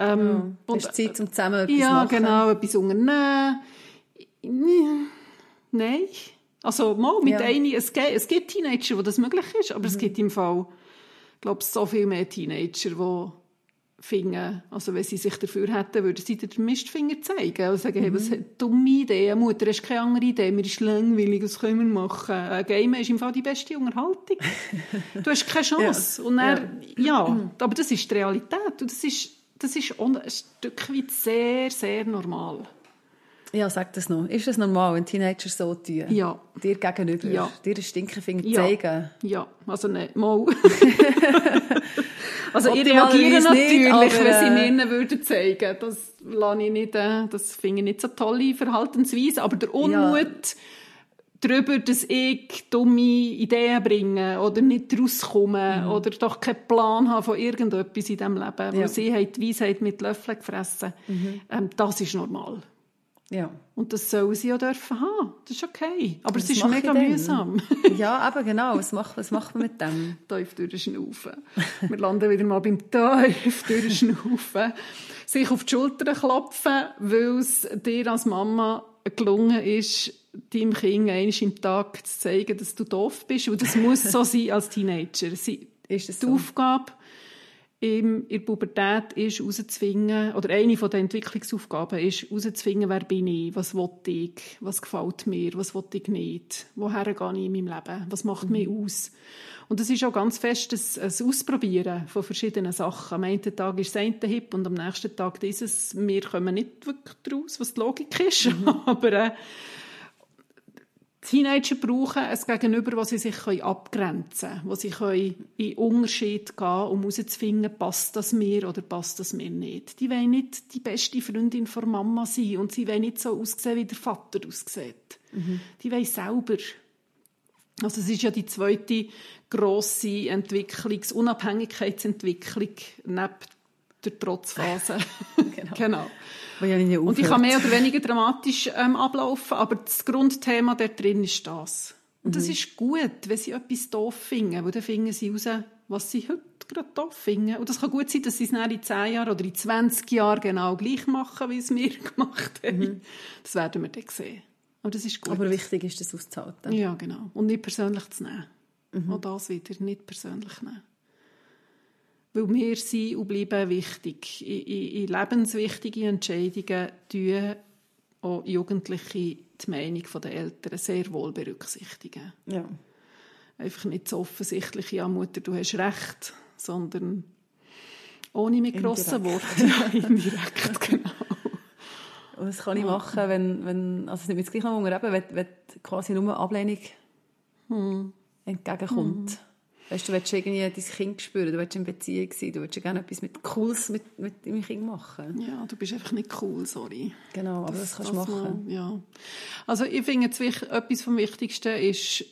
B: ähm,
A: Du hast Zeit, um zusammen etwas
B: ja,
A: zu machen.
B: genau, etwas unternehmen. Nein. Also, mal, mit
A: Ja.
B: einer, es, gibt, es gibt Teenager, wo das möglich ist, aber es gibt im Fall, ich glaube, so viel mehr Teenager, die finden, also wenn sie sich dafür hätten, würden sie dir den Mistfinger zeigen und sagen, hey, was hat dumme Idee, Mutter, hast keine andere Idee, mir ist langweilig, was können wir machen? Ein Game ist im Fall die beste Unterhaltung. du hast keine Chance. Und dann, ja. aber das ist die Realität und das ist, das ist ein Stück weit sehr, sehr normal.
A: Ja, sag das noch. Ist es normal, wenn Teenager so tun?
B: Ja.
A: Dir gegenüber?
B: Ja.
A: Dir einen Stinkefinger
B: Ja.
A: zeigen?
B: Ja, also nicht mal. also ich reagiere natürlich,
A: nicht, aber,
B: wenn sie
A: äh,
B: mir ihnen würden zeigen. Das lasse ich nicht, äh, das finde ich nicht so tolle Verhaltensweise. Aber der Unmut darüber, dass ich dumme Ideen bringe oder nicht rauskomme
A: Mhm.
B: oder doch keinen Plan habe von irgendetwas in diesem Leben, weil
A: Ja. Mhm.
B: sie haben die Weisheit mit Löffeln gefressen, ähm, das ist normal.
A: Ja.
B: Und das sollen sie ja dürfen haben. Das ist okay. Aber es ist mega mühsam.
A: ja, eben genau. Was macht, was macht man mit dem?
B: tief durchschnaufen. Wir landen wieder mal beim tief durchschnaufen. Sich auf die Schulter klopfen, weil es dir als Mama gelungen ist, deinem Kind einmal im Tag zu zeigen, dass du doof bist. Und das muss so sein als Teenager. Sie,
A: Ist es
B: die
A: so?
B: Aufgabe in der Pubertät ist, herauszuzwingen, oder eine den Entwicklungsaufgaben ist, herauszuzwingen, wer bin ich, was will ich, was gefällt mir, was will ich nicht, woher gehe ich in meinem Leben, was macht mich aus. Und das ist auch ganz fest ein, ein Ausprobieren von verschiedenen Sachen. Am einen Tag ist das eine hip und am nächsten Tag dieses. Wir kommen nicht wirklich daraus, was die Logik ist, aber äh, Teenager brauchen ein Gegenüber, das sie sich abgrenzen können, wo sie können in Unterschied gehen um herauszufinden, passt das mir oder passt das mir nicht. Die wollen nicht die beste Freundin von Mama sein und sie wollen nicht so aussehen, wie der Vater aussieht. Die wollen selber. Also es ist ja die zweite grosse Entwicklungs-, Unabhängigkeitsentwicklung neben der Trotzphase.
A: Genau.
B: genau. Und ich kann mehr oder weniger dramatisch ähm, ablaufen, aber das Grundthema dort drin ist das. Und das ist gut, wenn sie etwas doof finden, weil dann finden sie raus, was sie heute gerade doof finden. Und das kann gut sein, dass sie es dann in 10 Jahren oder in 20 Jahren genau gleich machen, wie es wir gemacht haben. Das werden wir dann sehen. Aber das ist gut.
A: Aber wichtig ist, das auszuhalten.
B: ja, genau. Und nicht persönlich zu nehmen. Auch das wieder, nicht persönlich nehmen. Weil wir sind und bleiben wichtig. In, in, in lebenswichtigen Entscheidungen tun auch Jugendliche die Meinung der Eltern sehr wohl berücksichtigen.
A: Ja.
B: Einfach nicht so offensichtlich, ja Mutter, du hast recht, sondern ohne mit grossen Worten. Ja, indirekt, genau.
A: Und was kann ich machen, wenn, wenn also es nicht mit gleich noch eben, wenn, wenn quasi nur Ablehnung hm. entgegenkommt. Hm. Weißt du, du willst irgendwie dein Kind spüren, du willst in Beziehung sein, du willst gerne etwas mit Cooles mit, mit deinem Kind machen.
B: Ja, du bist einfach nicht cool, sorry.
A: Genau, aber das, das kannst du machen.
B: Man, ja. Also ich finde, etwas vom Wichtigsten ist,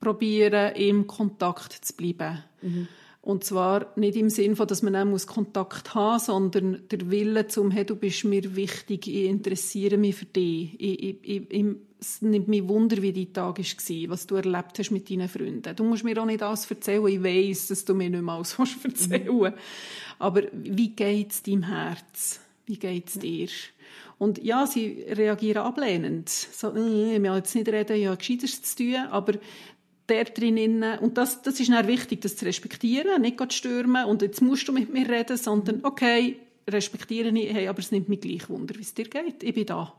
B: probieren, im Kontakt zu bleiben. Mhm. Und zwar nicht im Sinn von, dass man auch Kontakt haben muss, sondern der Wille zum, hey, du bist mir wichtig, ich interessiere mich für dich. Ich, ich, ich, es nimmt mich Wunder, wie dein Tag war, was du erlebt hast mit deinen Freunden. Du musst mir auch nicht alles erzählen. Ich weiss, dass du mir nicht mehr alles erzählen willst. Aber wie geht es deinem Herz? Wie geht es dir? Und ja, sie reagieren ablehnend. So, äh, ich will jetzt nicht reden, ich habe Gescheites zu tun, aber der drinnen, und das, das ist dann wichtig, das zu respektieren, nicht zu stürmen und jetzt musst du mit mir reden, sondern okay, respektiere ich, hey, aber es nimmt mich gleich Wunder, wie es dir geht, ich bin da.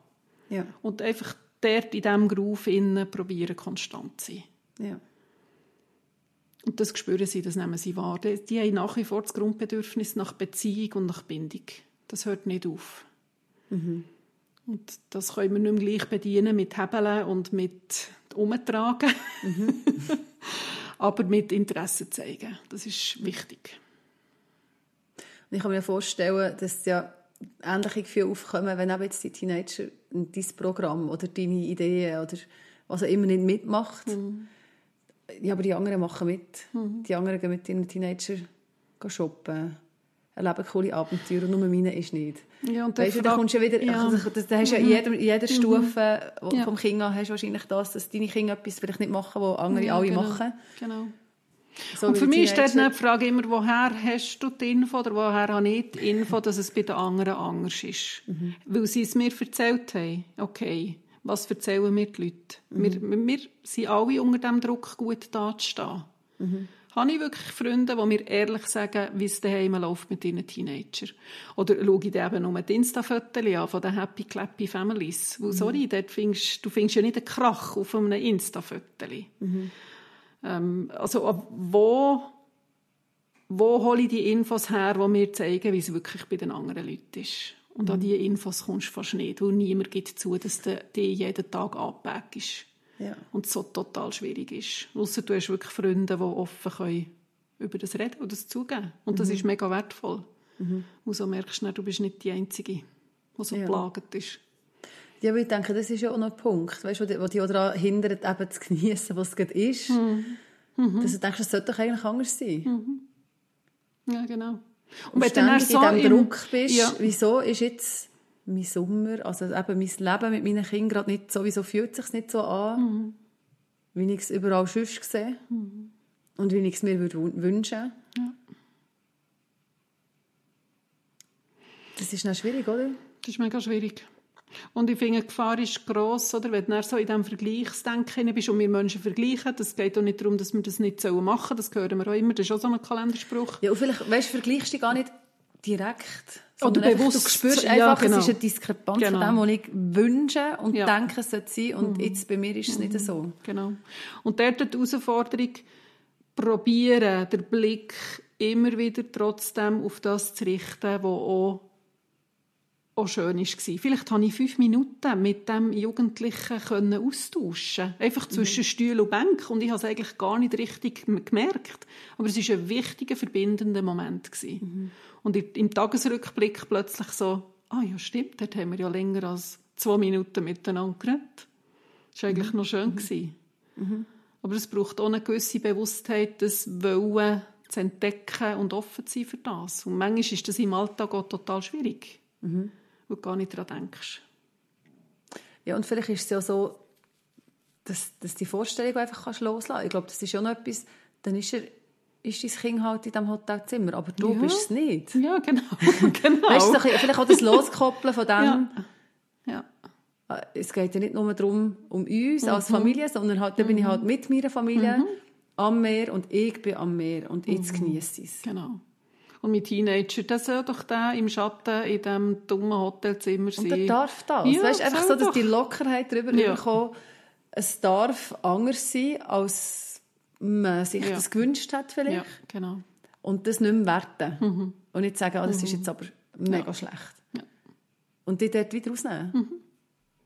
A: Ja.
B: Und einfach dort in diesem Groove innen probieren, konstant zu sein.
A: Ja.
B: Und das spüren sie, das nehmen sie wahr. Die, die haben nach wie vor das Grundbedürfnis nach Beziehung und nach Bindung. Das hört nicht auf.
A: Mhm.
B: Und das können wir nicht mehr gleich bedienen mit Hebeln und mit Umtragen. Mhm. Aber mit Interesse zeigen. Das ist wichtig.
A: Und ich kann mir vorstellen, dass ja ähnliche Gefühle aufkommen, wenn eben jetzt die Teenager dein Programm oder deine Ideen oder was auch immer nicht mitmacht. Mhm. Ja, aber die anderen machen mit. Mhm. Die anderen gehen mit ihren Teenager shoppen, erleben coole Abenteuer und nur meine ist nicht.
B: Ja, und
A: weißt du, da kommst du wieder, ja. also, das, da hast mhm. ja in jeder, in jeder mhm. Stufe ja. vom Kind an hast wahrscheinlich das, dass deine Kinder etwas vielleicht nicht machen, was andere ja, alle
B: genau.
A: machen.
B: Genau. So und für mich ist dann die Frage immer, woher hast du die Info oder woher habe ich die Info, dass es bei den anderen anders ist? Mhm. Weil sie es mir erzählt haben. Okay, was erzählen mir die Leute? Mhm. Wir, wir sind alle unter dem Druck, gut dazustehen. Mhm. Habe ich wirklich Freunde, die mir ehrlich sagen, wie es daheim läuft mit ihren Teenagern? Oder schaue ich dann eben nur die Insta-Fotos an von den Happy Clappy Families? Weil, sorry, dort findest, du findest ja nicht einen Krach auf einem Insta-Foto. Mhm. Ähm, also wo, wo hole ich die Infos her, die mir zeigen, wie es wirklich bei den anderen Leuten ist? Und mhm. an diese Infos kommst du fast nicht, weil niemand gibt zu, dass du die jeden Tag anpackst.
A: Ja.
B: Und so total schwierig ist. Ausser du hast wirklich Freunde, die offen können über das reden und das zugeben. Und das mhm. ist mega wertvoll. Mhm. Und so merkst du, du bist nicht die Einzige, die so ja. plagend ist.
A: Ja, aber ich denke, das ist ja auch noch ein Punkt, weißt, wo dich daran hindert, eben zu genießen, was es gerade ist. Mhm. Mhm. Dass du denkst, das sollte doch eigentlich anders sein.
B: Mhm. Ja, genau.
A: Und, und wenn du dann so in diesem Druck bist, ja. wieso ist jetzt mein Sommer, also eben mein Leben mit meinen Kindern gerade nicht, sowieso fühlt sich nicht so an, mhm. wie ich es überall sonst sehe mhm. und wie ich es mir wünschen
B: ja.
A: Das ist noch schwierig, oder?
B: Das ist mega schwierig. Und ich finde, die Gefahr ist gross, oder? wenn du so in diesem Vergleichsdenken bist und wir Menschen vergleichen. Das geht auch nicht darum, dass wir das nicht machen sollen. Das hören wir auch immer. Das ist auch so ein Kalenderspruch.
A: Ja, und vielleicht, weißt, vergleichst du dich gar nicht direkt. Oder bewusst. Du spürst einfach, ja, genau. es ist eine Diskrepanz genau. von dem, was ich wünsche und ja. denke, es sollte sein. Und mhm. jetzt bei mir ist es mhm. nicht so.
B: Genau. Und dort die Herausforderung, probieren, den Blick immer wieder trotzdem auf das zu richten, was auch auch schön war. Vielleicht konnte ich fünf Minuten mit dem Jugendlichen austauschen Einfach zwischen mhm. Stuhl und Bank. Und ich habe es eigentlich gar nicht richtig gemerkt. Aber es war ein wichtiger, verbindender Moment. Mhm. Und im Tagesrückblick plötzlich so, ah ja, stimmt, dort haben wir ja länger als zwei Minuten miteinander geredet. Das war eigentlich mhm. noch schön. Mhm. mhm. Aber es braucht auch eine gewisse Bewusstheit, das Wollen zu entdecken und offen zu sein für das. Und manchmal ist das im Alltag auch total schwierig. Mhm wo du gar nicht daran denkst.
A: Ja, und vielleicht ist es ja so, dass, dass die Vorstellung einfach kannst loslassen kannst. Ich glaube, das ist schon noch etwas, dann ist, er, ist dein Kind halt in diesem Hotelzimmer, aber du ja. bist es nicht.
B: Ja, genau. genau.
A: Weißt du, vielleicht auch das Loskoppeln von dem.
B: Ja. ja.
A: Äh, es geht ja nicht nur darum, um uns mhm. als Familie, sondern halt, da bin ich halt mit meiner Familie. Mhm. am Meer und ich bin am Meer und jetzt
B: Mhm.
A: genieße ich es.
B: Genau. Und mein Teenager, der soll doch der im Schatten in diesem dummen Hotelzimmer sein.
A: Und der darf das.
B: Ja,
A: weißt, einfach so, dass
B: doch.
A: die Lockerheit darüber
B: Ja.
A: bekommen, es darf anders sein, als man sich
B: Ja.
A: das gewünscht hat vielleicht.
B: Ja, genau.
A: Und das nicht mehr werten. Und nicht sagen, ah, das ist jetzt aber mega schlecht.
B: Mhm. Ja.
A: Und die dort wieder rausnehmen.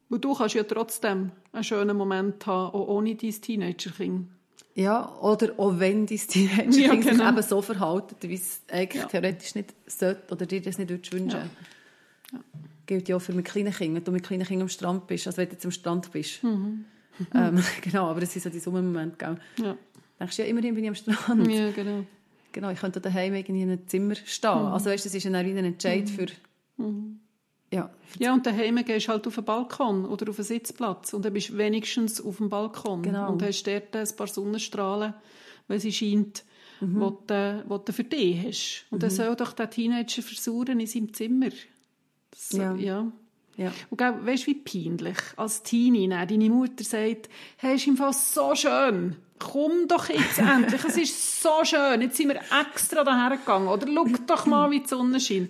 B: Und du kannst ja trotzdem einen schönen Moment haben, auch ohne dein Teenager-Kind.
A: Ja, oder auch wenn dein Teenager
B: Ja,
A: sich
B: genau.
A: eben so verhalten, wie es eigentlich
B: Ja.
A: theoretisch nicht sollte oder dir das nicht wünschen Gilt ja auch für mit kleinen Kindern. Wenn du mit kleinen Kindern am Strand bist, also wenn du jetzt am Strand bist.
B: Mhm.
A: Ähm, genau, aber das sind so die Sommermomente, gell?
B: Ja.
A: Denkst du, ja, immerhin bin ich am Strand.
B: ja, genau.
A: Genau, ich könnte daheim irgendwie in einem Zimmer stehen.
B: Mhm.
A: Also weißt, das ist ein Entscheid für... Ja,
B: Ja, und daheim gehst du halt auf den Balkon oder auf einen Sitzplatz und dann bist du wenigstens auf dem Balkon
A: Genau.
B: und hast dort ein paar Sonnenstrahlen, weil sie scheint,
A: Mhm.
B: wo, du, wo du für dich hast. Und dann soll doch der Teenager versuchen in seinem Zimmer. Das,
A: Ja.
B: ja.
A: ja.
B: Und gell, weißt du, wie peinlich als Teenie dann deine Mutter sagt, hey, ist im Fall so schön. Komm doch jetzt endlich, es ist so schön. Jetzt sind wir extra daher gegangen. Oder schau doch mal, wie die Sonne scheint.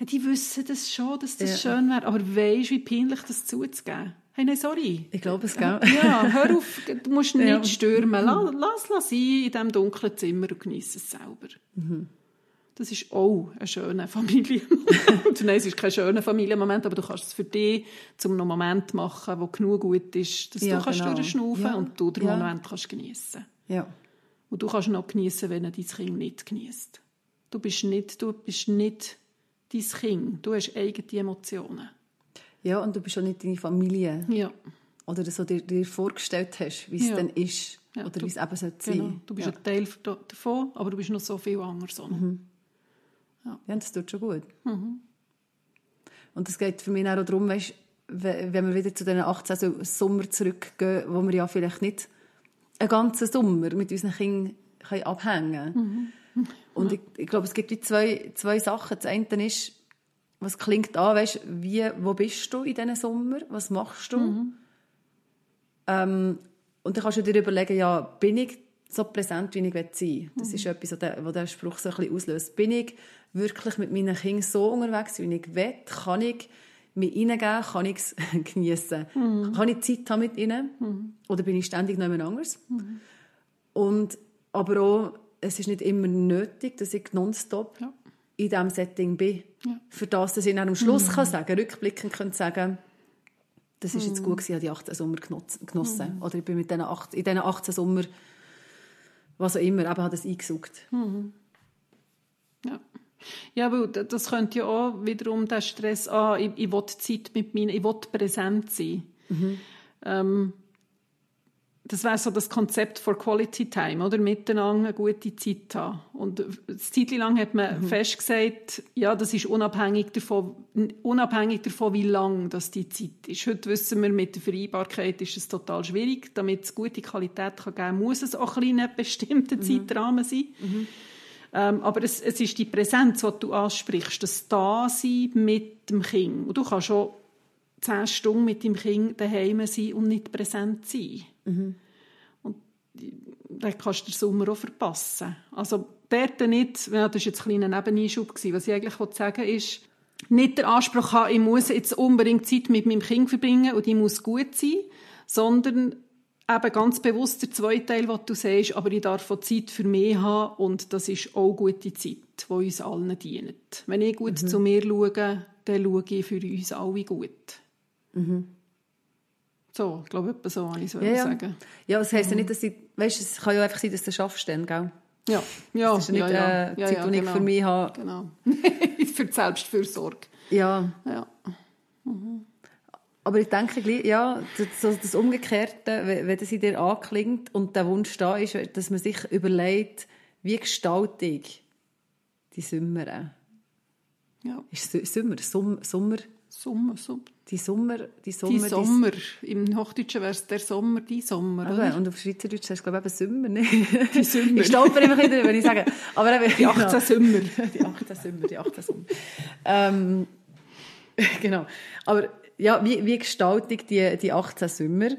B: Die wissen das schon, dass das
A: Ja.
B: schön wäre. Aber weisst du, wie peinlich das zuzugeben? Hey, nein, sorry.
A: Ich glaube es, gell?
B: Ja, hör auf, du musst nicht
A: Ja.
B: stürmen. Lass, lass, lass sein in diesem dunklen Zimmer und genieße es selber. Das ist auch ein schöner Familienmoment. Nein, es ist kein schöner Familienmoment, aber du kannst es für dich zum einen Moment machen, der genug gut ist, dass
A: Ja,
B: du kannst
A: genau.
B: durchschnaufen
A: Ja.
B: und du den
A: Ja.
B: Moment kannst geniessen.
A: Ja.
B: Und du kannst ihn auch geniessen, wenn er dein Kind nicht genießt. Du bist nicht, du bist nicht dein Kind. Du hast eigene Emotionen.
A: ja, und du bist auch nicht deine Familie.
B: Ja,
A: Oder so dir, dir vorgestellt hast, wie es
B: Ja.
A: dann ist.
B: Ja,
A: oder wie es eben sollte sein
B: genau. Du bist
A: ja.
B: ein Teil davon, aber du bist noch so viel anderes. auch noch.
A: ja, das tut schon gut.
B: Mhm.
A: Und es geht für mich auch darum, weißt, wenn wir wieder zu den 18 so- Sommer zurückgehen, wo wir ja vielleicht nicht einen ganzen Sommer mit unseren Kindern abhängen können.
B: Mhm.
A: Und ich, ich glaube, es gibt wie zwei, zwei Sachen. Das eine ist, was klingt an, weißt, wie, wo bist du in diesem Sommer? Was machst du?
B: Mhm.
A: Ähm, und dann kannst du dir überlegen, ja, bin ich so präsent, wie ich sein will? Das
B: Mhm.
A: ist etwas, was der, Spruch so ein bisschen auslöst. Bin ich wirklich mit meinen Kindern so unterwegs, wie ich will? Kann ich mich reingeben? Kann ich es geniessen?
B: Mhm.
A: Kann ich Zeit haben mit ihnen? Oder bin ich ständig noch jemand anderes?
B: Mhm.
A: Und, aber auch, es ist nicht immer nötig, dass ich nonstop
B: Ja.
A: in diesem Setting bin.
B: Ja. Mhm.
A: Für das, dass ich dann am Schluss kann sagen, rückblickend kann sagen, das ist
B: Mhm.
A: jetzt gut gewesen, ich habe die 18 Sommer genossen. genossen. Oder ich bin mit diesen 8, in diesen 18 Sommer, was auch immer, eben habe das eingesucht.
B: Ja. Ja, weil das könnte ja auch wiederum der Stress, ah, ich, ich will Zeit mit meinen, ich will präsent sein. Ähm, das wäre so das Konzept for Quality Time, oder? Miteinander eine gute Zeit haben. Und eine Zeit lang hat man festgesagt, ja, das ist unabhängig davon, unabhängig davon, wie lang das die Zeit ist. Heute wissen wir, mit der Vereinbarkeit ist es total schwierig. Damit es gute Qualität kann geben muss es auch ein bisschen einen bestimmten Zeitrahmen sein. Ähm, aber es, es ist die Präsenz, die du ansprichst, das Dasein mit dem Kind. Und du kannst schon zehn Stunden mit dem Kind daheim sein und nicht präsent sein. Und dann kannst du den Sommer auch verpassen. Also dort nicht, ja, das war jetzt ein kleiner Nebeneinschub, gewesen. was ich eigentlich sagen wollte, ist, nicht der Anspruch haben, ich muss jetzt unbedingt Zeit mit meinem Kind verbringen und die muss gut sein, sondern eben ganz bewusst der zweite Teil, was du sagst, aber ich darf auch Zeit für mich haben und das ist auch gute Zeit, die uns allen dient. Wenn ich gut zu mir schaue, dann schaue ich für uns alle gut. So, ich glaube, etwa so habe ich es
A: Ja, ja.
B: sagen.
A: Ja, das
B: Mhm.
A: heisst ja nicht, dass ich, weißt, es kann ja einfach sein, dass du schaffst dann, gell?
B: Ja, ja,
A: Das ist ja nicht
B: ja, ja,
A: Zeit,
B: ja,
A: die ich
B: genau.
A: für mich habe.
B: Genau. für die Selbstfürsorge.
A: Ja,
B: Ja.
A: aber ich denke, gleich, ja, das, das Umgekehrte, wenn das in dir anklingt und der Wunsch da ist, dass man sich überlegt, wie gestalte ich die Sommer?
B: ja.
A: Ist es Sommer? Sommer? Sommer?
B: Sommer, Sommer.
A: Die Sommer? Die Sommer?
B: Die Sommer. Im Hochdeutschen wäre es der Sommer, die Sommer.
A: Eben,
B: Oder?
A: und auf Schweizerdeutsch heißt es, glaube ich, eben Sommer, nicht?
B: Die Sommer.
A: Ich stolper immer wieder, wenn ich sage. Aber eben,
B: Die 18 Sommer.
A: die 18 Sommer, die 18 Sommer. ähm, genau. Aber ja, wie, wie gestalte ich die, die 18 Sommer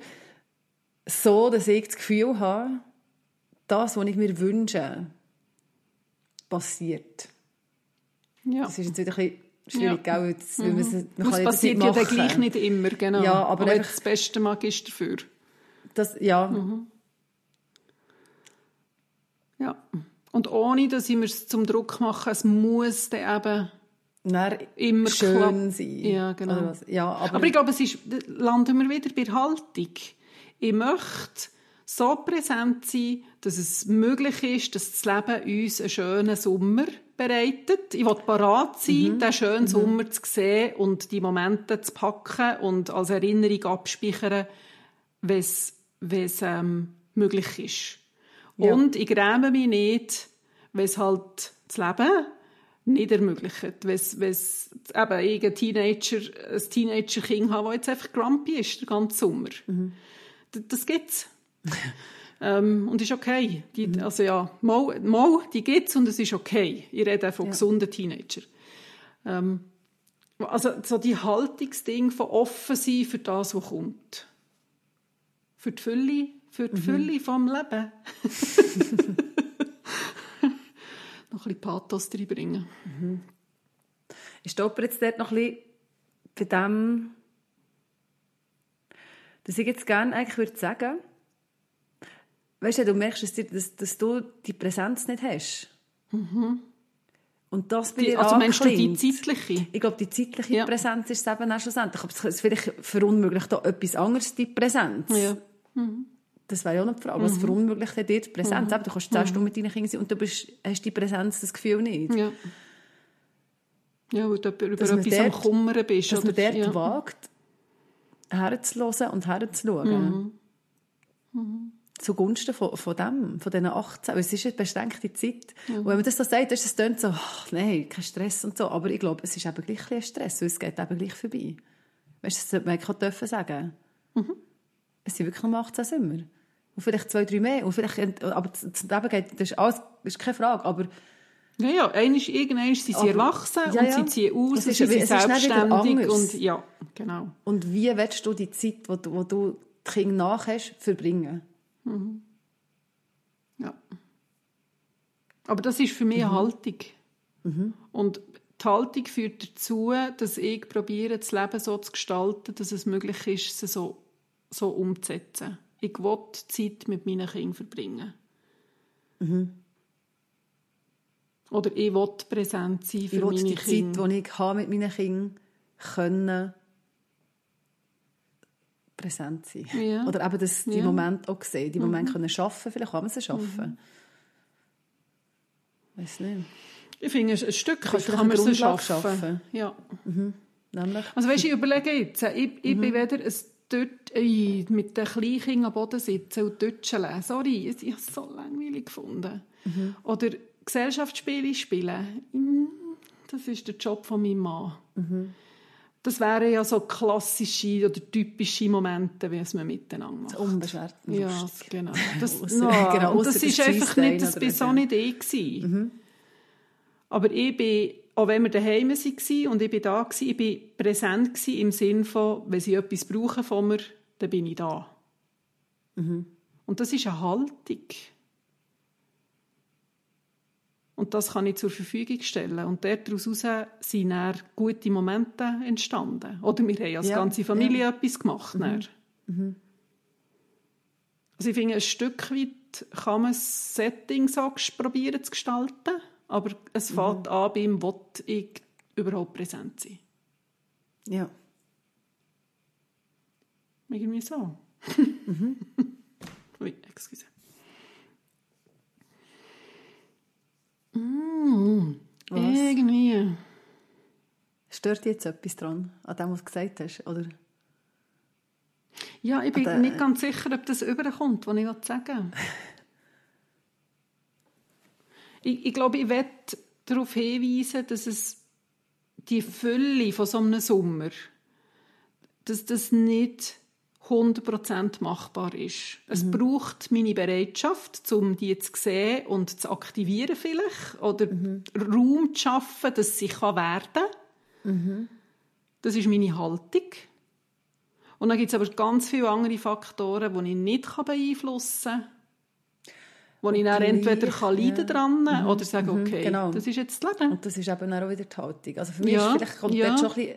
A: so, dass ich das Gefühl habe, das, was ich mir wünsche, passiert.
B: Ja.
A: Das ist jetzt wieder ein bisschen schwierig,
B: Ja.
A: gell? Das, weil man es- man das
B: passiert ja dann gleich nicht immer, genau.
A: Ja, aber einfach-
B: das beste Mag ist dafür.
A: Das, ja,
B: Mhm. Ja. Und ohne, dass ich mir es zum Druck mache, es muss dann eben
A: dann
B: immer
A: schön
B: klappen.
A: sein.
B: Ja, genau.
A: Ja, aber,
B: Aber ich glaube, es ist, landen wir wieder bei der Haltung. Ich möchte so präsent sein, dass es möglich ist, dass das Leben uns einen schönen Sommer bereitet. Ich will parat sein, diesen schönen Sommer zu sehen und die Momente zu packen und als Erinnerung abspeichern, wenn es ähm, möglich ist.
A: Ja.
B: Und ich gräme mich nicht, wenn es halt das Leben nicht ermöglicht. Wenn es, eben ich ein Teenager, ein Teenager-Kind habe, das jetzt einfach grumpy ist, den ganzen Sommer. D- Das gibt's. ähm, und ist okay. Die, Also ja, mal, mal, die gibt's und es ist okay. Ich rede von gesunden Teenager. Ähm, also so die Haltungsding von offen sein für das, was kommt. Für die Fülle, für die Fülle vom Leben. Noch ein bisschen Pathos reinbringen.
A: Ich stoppe jetzt dort noch ein bisschen bei dem, dass ich jetzt gerne eigentlich würde sagen, weißt du, du merkst, dass, dir, dass, dass du die Präsenz nicht hast. Und das bei
B: Die,
A: dir
B: also meinst du die zeitliche?
A: Ich glaube, die zeitliche
B: Ja.
A: Präsenz ist es eben auch schlussendlich. Aber es vielleicht verunmöglicht auch etwas anderes, die Präsenz.
B: Ja.
A: Das wäre ja auch noch die Frage. Was verunmöglicht dir die Präsenz? Eben, Du kannst zehn Stunden mit deinen Kindern sein und du bist, hast die Präsenz, das Gefühl nicht.
B: Ja. Ja, weil du über
A: Dass man
B: etwas am
A: dort-
B: Kummern bist.
A: Dass man
B: oder?
A: dort
B: ja.
A: wagt, herzuhören und herzuschauen. Zugunsten von, von dem, von diesen 18. Weil es ist eine beschränkte Zeit. Und wenn man das so sagt, ist es so, ach, nein, kein Stress und so. Aber ich glaube, es ist eben gleich ein Stress, weil es geht eben gleich vorbei. Weißt du, das sollte man auch dürfen sagen. Es sind wirklich nur 18 Sommer. Und vielleicht zwei, drei mehr. Und vielleicht, aber das Leben geht, das ist, alles, das ist keine Frage. Aber
B: Ja, ja, einmal, irgendwann sind sie
A: Aber-
B: erwachsen
A: Ja,
B: und
A: ja.
B: sie ziehen aus,
A: Es ist-
B: sie sind
A: ist
B: selbstständig und ja, genau.
A: Und wie willst du die Zeit, wo du, wo du die Kinder nach hast, verbringen?
B: Ja. Aber das ist für mich
A: Mhm.
B: eine Haltung. Und die Haltung führt dazu, dass ich probiere, das Leben so zu gestalten, dass es möglich ist, es so, so umzusetzen. Ich will Zeit mit meinen Kindern verbringen.
A: Mhm.
B: Oder ich will präsent sein für
A: Ich will
B: meine
A: die
B: Kinder.
A: Zeit, die ich habe mit meinen Kindern können präsent sein.
B: Ja.
A: Oder eben das, die
B: Ja. Mhm.
A: Momente auch sehen, die Momente können schaffen. Vielleicht kann man sie schaffen. Weiß nicht.
B: Ich finde, ein Stück kann man
A: Grundlage
B: schaffen.
A: schaffen?
B: Ja.
A: Nämlich,
B: Also weißt, ich überlege jetzt, ich, ich
A: Mhm.
B: bin weder ein dort ey, mit den Kleinkindern am Boden sitzen und Deutschen Sorry, ich habe es so langweilig gefunden.
A: Mhm.
B: Oder Gesellschaftsspiele spielen. Mm, Das ist der Job von meinem Mann.
A: Mhm.
B: Das wären ja so klassische oder typische Momente, wie es man miteinander macht.
A: unbeschwert.
B: Ja, genau. Das, no,
A: genau,
B: und das ist einfach nicht, das war
A: so.
B: nicht ich. gewesen. Aber ich bin, auch wenn wir daheim waren und ich bin da gewesen, ich bin präsent gewesen im Sinn von, wenn sie etwas brauchen von mir, dann bin ich da. Und das ist eine Haltung. Und das kann ich zur Verfügung stellen. Und daraus sind dann gute Momente entstanden. Oder wir haben als
A: Ja,
B: ganze Familie etwas gemacht. dann. Also ich finde, ein Stück weit kann man das Setting so probieren zu gestalten, aber es fängt an beim, will ich überhaupt präsent sein.
A: Ja.
B: Irgendwie so. Ui, excuse. Mm,
A: Was?
B: irgendwie.
A: Stört jetzt etwas dran, an dem, was du gesagt hast? Oder?
B: Ja, ich bin
A: Aber,
B: nicht ganz sicher, ob das überkommt, was ich sagen ich, ich glaube, ich werde darauf hinweisen, dass es die Fülle von so einem Sommer, dass das nicht 100% machbar ist. Es braucht meine Bereitschaft, um die zu sehen und zu aktivieren vielleicht oder Raum zu schaffen, dass sie kann werden kann. Das ist meine Haltung. Und dann gibt es aber ganz viele andere Faktoren, die ich nicht beeinflussen kann. wo ich dann entweder kann leiden
A: ja.
B: dran
A: Mhm.
B: oder sagen, okay,
A: genau.
B: das ist jetzt das Leben.
A: Und das ist eben auch wieder die Haltung. Also für mich
B: Ja,
A: ist vielleicht kommt
B: ja.
A: schon ein bisschen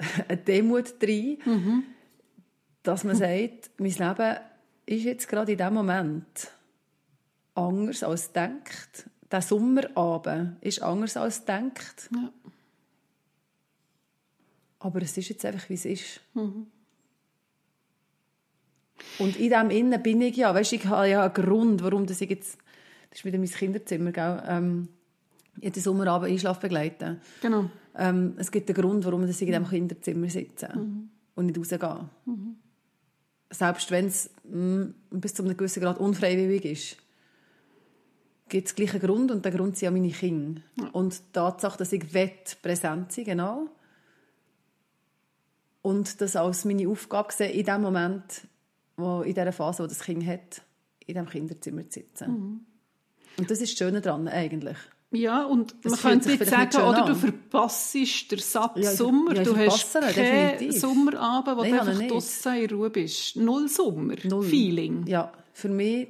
A: eine Demut rein,
B: Mhm.
A: Dass man sagt, mein Leben ist jetzt gerade in diesem Moment anders als denkt. Der Sommerabend ist anders als denkt.
B: Ja.
A: Aber es ist jetzt einfach, wie es ist.
B: Mhm.
A: Und in dem Innen bin ich ja, weißt, ich habe ja einen Grund, warum das ich jetzt, das ist wieder mein Kinderzimmer, gell, ähm, jeden Sommerabend Einschlaf begleiten.
B: Genau.
A: Ähm, es gibt einen Grund, warum ich in diesem Kinderzimmer sitze und nicht rausgehe. Selbst wenn es mm, bis zu einem gewissen Grad unfreiwillig ist, gibt es gleich einen Grund und der Grund sind ja meine Kinder. Und die Tatsache, dass ich wett präsent sein genau und das als meine Aufgabe sehe, in dem Moment, wo, in dieser Phase, wo das Kind hat, in diesem Kinderzimmer zu sitzen. Und das ist das Schöne daran eigentlich.
B: Ja, und
A: Das
B: man könnte jetzt sagen, oder du verpasst den Satz
A: Ja, ich-
B: Sommer.
A: ja,
B: du hast keinen. Sommerabend, wo
A: Nein,
B: du einfach draussen in Ruhe bist. Null Sommer.
A: Null.
B: Feeling.
A: Ja, für mich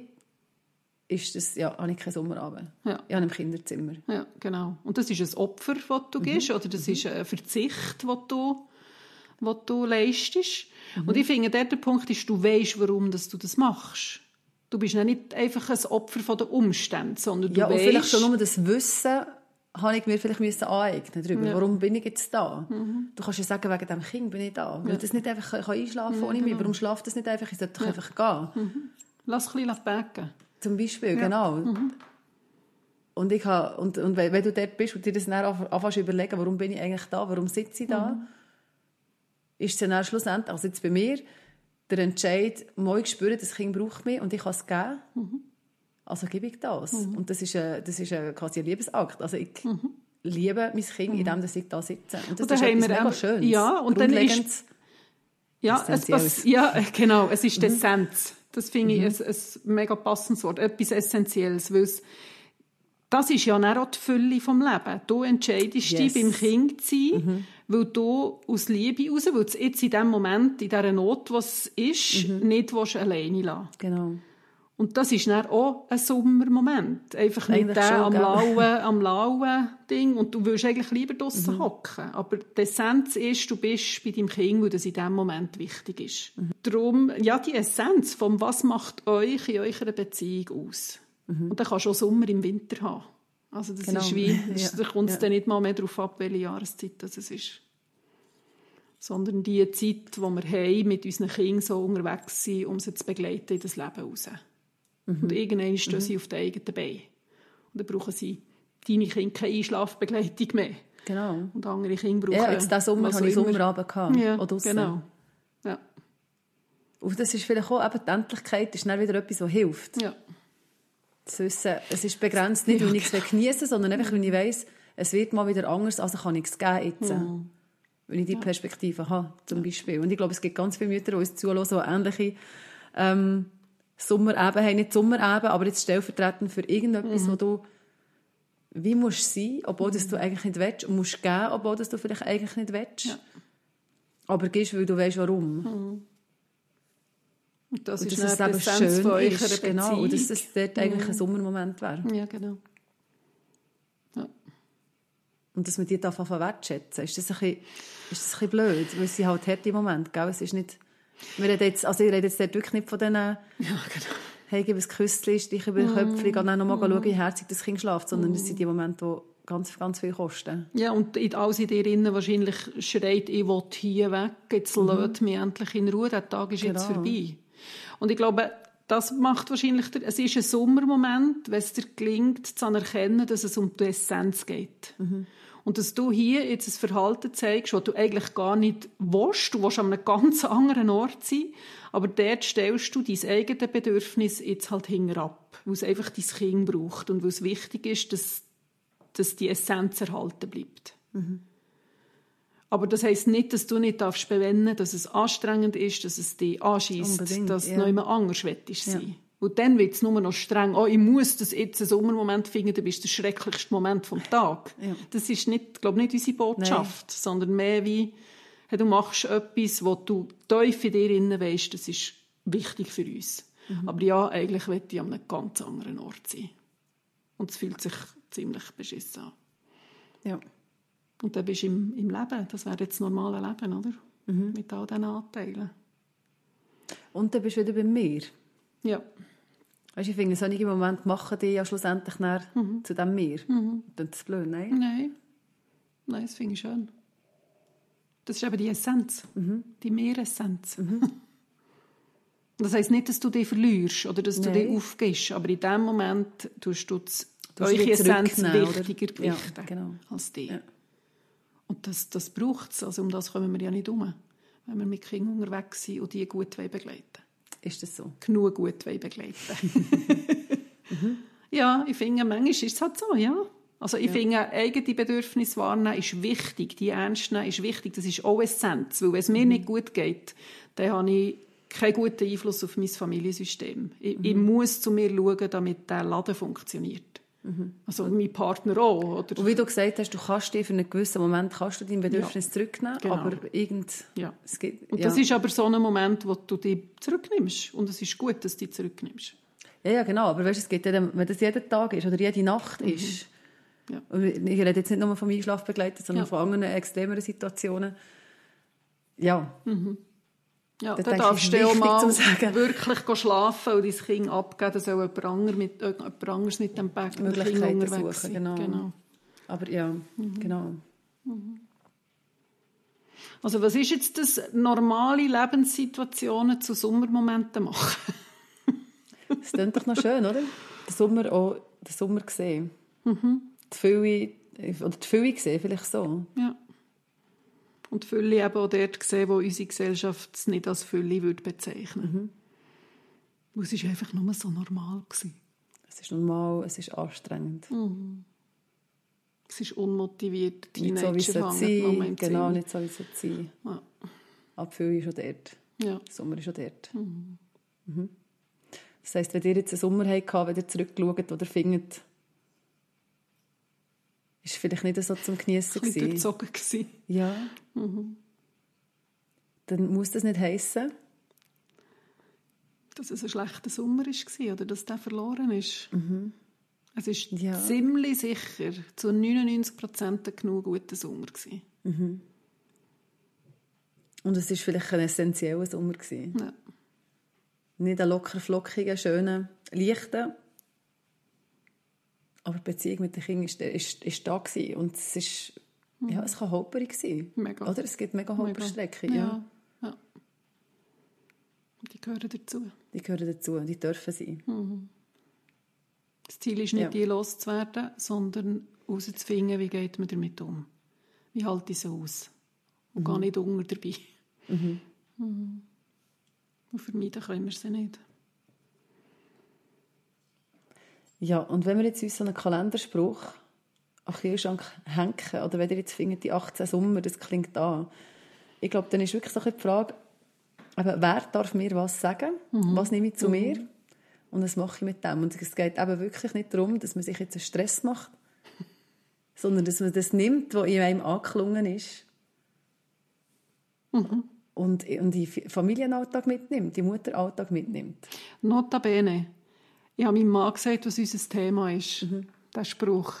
A: ist das, ja, habe ich keinen Sommerabend.
B: Ja.
A: Ich habe ein Kinderzimmer.
B: Ja, genau. Und das ist ein Opfer, das du gibst, oder das ist ein Verzicht, das du, was du leistest. Und ich finde, der, der Punkt ist, du weißt, warum dass du das machst. Du bist ja nicht einfach ein Opfer von den Umständen, sondern du
A: Ja, und
B: weißt,
A: vielleicht schon nur das Wissen habe ich mir vielleicht müssen aneignen darüber.
B: Ja.
A: Warum bin ich jetzt da? Du kannst ja sagen, wegen dem Kind bin ich da. Weil das nicht einfach kann einschlafen kann ohne mich. Warum schlaft das nicht einfach? Ich sollte doch einfach gehen.
B: lass ein bisschen backen.
A: Zum Beispiel, genau. Und, ich habe, und, und wenn, wenn du dort bist und dir das dann anf- anfängst zu überlegen, warum bin ich eigentlich da, warum sitze ich da, ist es dann schlussendlich, also jetzt bei mir, der Entscheid, mal ich spüre, das Kind braucht mich und ich kann es geben, also gebe ich das. Und das ist, ein, das ist ein, quasi ein Liebesakt. Also ich liebe mein Kind, indem dass ich da sitze. Und das
B: Und
A: ist etwas mega Schönes.
B: ja, und dann ist-. Ja, es, pass- ja, genau, es ist die Essenz. Das finde ich ein, ein mega passendes Wort, etwas Essentielles, weil es, das ist ja dann auch die Fülle vom Leben. Du entscheidest
A: Yes.
B: dich, beim Kind zu sein, weil du aus Liebe raus, weil du jetzt in dem Moment, in dieser Not, was ist, nicht willst alleine lassen
A: Genau.
B: Und das ist dann auch ein Sommermoment. Einfach nicht der am lauen, am lauen Ding. Und du willst eigentlich lieber
A: Mhm.
B: draussen hocken. Aber die Essenz ist, du bist bei deinem Kind, weil das in diesem Moment wichtig ist.
A: Mhm.
B: Darum, ja, die Essenz von was macht euch in eurer Beziehung aus? Und dann kannst du auch Sommer im Winter haben. Also das
A: Mhm. Genau.
B: ist wie,
A: Ja,
B: da kommt es
A: ja.
B: dann nicht mal mehr darauf ab, welche Jahreszeit das es ist. Sondern die Zeit, die wir haben, mit unseren Kindern so unterwegs sind, um sie zu begleiten in das Leben raus.
A: Mhm.
B: Und irgendwann stehen sie auf den eigenen Beinen. Und dann brauchen sie deine Kinder keine Einschlafbegleitung mehr.
A: Genau.
B: Und andere Kinder brauchen
A: Ja, jetzt diesen Sommer hatte ich. Sommerabend. Gehabt,
B: Ja,
A: draussen.
B: genau. Ja,
A: Und das ist vielleicht auch, eben die Endlichkeit ist dann wieder etwas, was hilft.
B: ja.
A: Zu wissen, es ist begrenzt, nicht weil ich es genieße, sondern einfach, weil ich weiss, es wird mal wieder anders, also kann ich es geben jetzt. Wenn ich die Perspektive habe, zum Beispiel. Und ich glaube, es gibt ganz viele Mütter, die uns zuhören, die ähnliche ähm, Sommereben haben. Nicht Sommereben, aber jetzt stellvertretend für irgendetwas, wo du wie musst sein, obwohl das du eigentlich nicht willst, und musst geben, obwohl das du vielleicht eigentlich nicht willst.
B: Ja.
A: Aber gehst, weil du weißt, warum.
B: Und das
A: Und
B: ist
A: es eben
B: die Essenz
A: schön
B: von
A: ist. Genau, und dass das dort eigentlich ein Sommermoment wäre.
B: Ja, genau. Ja.
A: Und dass man die anfangen wertschätzen. Ist das ein bisschen, ist das ein bisschen blöd? Weil es sind halt harte Momente, gell? Es ist nicht... Wir reden jetzt, also ich rede jetzt dort wirklich nicht von diesen...
B: ja, genau.
A: Hey, gib ein Küsschen, stich über den Köpfchen, geh dann noch mal schauen, wie herzig das Kind schläft. Sondern das sind die Momente, die ganz, ganz viel kosten.
B: Ja, und in- alles in dir innen wahrscheinlich schreit, ich will hier weg, jetzt mhm. lässt mich endlich in Ruhe, der Tag ist jetzt
A: Genau.
B: vorbei. Und ich glaube, das macht wahrscheinlich, der, es ist ein Sommermoment, wenn es dir gelingt, zu anerkennen, dass es um die Essenz geht. Und dass du hier jetzt ein Verhalten zeigst, das du eigentlich gar nicht willst, du willst an einem ganz anderen Ort sein, aber dort stellst du dein eigenes Bedürfnis jetzt halt hinterab, weil es einfach dein Kind braucht und weil es wichtig ist, dass dass die Essenz erhalten bleibt. Aber das heißt nicht, dass du nicht darfst bewenden, dass es anstrengend ist, dass es dich anschießt, dass du
A: ja.
B: noch immer anders willst sein. Und dann wird es nur noch streng. Oh, ich muss das jetzt einen Sommermoment finden, dann bist du der schrecklichste Moment vom Tag.
A: Ja.
B: Das ist nicht, glaube nicht unsere Botschaft, sondern mehr wie, hey, du machst etwas, wo du tief in dir innen weisst, das ist wichtig für uns. Aber ja, eigentlich will ich an einem ganz anderen Ort sein. Und es fühlt sich ziemlich beschissen an.
A: Ja.
B: Und dann bist du im, im Leben. Das wäre jetzt das normale Leben, oder?
A: Mhm.
B: Mit all diesen Anteilen.
A: Und dann bist du wieder bei mir.
B: Ja.
A: Weißt du, ich finde, solche Momente machen dich ja schlussendlich nachher zu dem Mir. Mhm. Das ist blöd, nein?
B: Nein. Nein, das finde ich schön. Das ist eben die Essenz. Die Meeressenz. Das heisst nicht, dass du dich verlierst oder dass du
A: Nein.
B: dich aufgibst, aber in dem Moment tust du das,
A: Du musst
B: eure Essenz wichtiger
A: Ja,
B: gewichten
A: genau.
B: als die.
A: Ja.
B: Und das, das braucht es. Also um das kommen wir ja nicht um, wenn wir mit Kindern unterwegs sind und die gut begleiten
A: Ist das so?
B: Genug gut begleiten Ja, ich finde, manchmal ist es halt so, ja. Also ich finde, eigene Bedürfnisse wahrnehmen ist wichtig, die ernst nehmen ist wichtig, das ist auch Essenz, weil wenn es mir nicht gut geht, dann habe ich keinen guten Einfluss auf mein Familiensystem. Ich, ich muss zu mir schauen, damit der Laden funktioniert. Also mein Partner auch, oder?
A: Und wie du gesagt hast, du kannst dir für einen gewissen Moment kannst du dein Bedürfnis zurücknehmen,
B: Genau.
A: aber irgend...
B: Ja.
A: Es gibt,
B: Und
A: ja.
B: das ist aber so ein Moment, wo du dich zurücknimmst. Und es ist gut, dass du dich zurücknimmst.
A: Ja, ja, genau. Aber weißt, du, es gibt ja, wenn das jeden Tag ist oder jede Nacht ist,
B: Mhm. Ja.
A: und ich rede jetzt nicht nur vom Einschlafbegleiter, sondern
B: Ja.
A: von anderen extremeren Situationen, ja,
B: Ja,
A: denke
B: darfst du auch mal wirklich schlafen und dein Kind abgeben, dann soll jemand, anderes mit, äh, jemand anderes mit dem Kind
A: Möglichkeiten
B: unterwegs
A: suchen, genau.
B: genau.
A: aber ja,
B: Mhm.
A: genau.
B: Also was ist jetzt das, normale Lebenssituationen zu Sommermomenten machen?
A: Das klingt doch noch schön, oder? Den Sommer auch, den Sommer sehen.
B: Mhm.
A: Die Fülle, oder die Fülle sehen, vielleicht so.
B: Ja. Und Fülle eben auch dort gesehen, wo unsere Gesellschaft es nicht als Fülle würde bezeichnen würde. Es war einfach nur so normal. Gewesen.
A: Es ist normal, es ist anstrengend.
B: Es ist unmotiviert.
A: Nicht so, wie es sein. Genau,
B: Zimmer.
A: nicht so, wie es sein.
B: Ja.
A: Aber die Fülle ist schon dort.
B: Ja.
A: Der Sommer ist schon dort. Mhm. Das heisst, wenn ihr jetzt einen Sommer hattet, wenn ihr zurückschaut oder findet, ist vielleicht nicht so zum Geniessen gewesen.
B: durchzogen gewesen.
A: Ja. Dann muss das nicht heissen.
B: dass es ein schlechter Sommer war oder dass der verloren ist. Es ist
A: Ja.
B: ziemlich sicher zu 99 Prozent genug guter Sommer gewesen.
A: Und es war vielleicht ein essentieller Sommer. Gewesen.
B: Ja.
A: Nicht ein locker flockiger, schöner, leichter. Aber die Beziehung mit den Kindern ist, ist, ist da gewesen. Und es ist, ja, es kann holperig sein.
B: Mega.
A: Oder? Es gibt mega Holperstrecken.
B: Ja.
A: Ja.
B: ja. Die gehören dazu.
A: Die gehören dazu, die dürfen sein.
B: Das Ziel ist nicht,
A: Ja.
B: die loszuwerden, sondern herauszufinden, wie geht man damit um. Wie halte ich sie aus? Und
A: Mhm.
B: gehe nicht unter dabei. Mhm. Und vermeiden können wir sie nicht.
A: Ja, und wenn wir jetzt uns so einen Kalenderspruch an den Kühlschrank hängen, oder wenn ihr jetzt findet, die 18 Sommer, das klingt an, ich glaube, dann ist wirklich so die Frage, eben, wer darf mir was sagen? Was nehme ich zu mir? Und was mache ich mit dem? Und es geht eben wirklich nicht darum, dass man sich jetzt einen Stress macht, sondern dass man das nimmt, was in einem angeklungen ist. Und, und in den Familienalltag mitnimmt, den Mutteralltag mitnimmt.
B: Notabene, ich habe meinem Mann gesagt, was unser Thema ist,
A: Mhm.
B: der Spruch.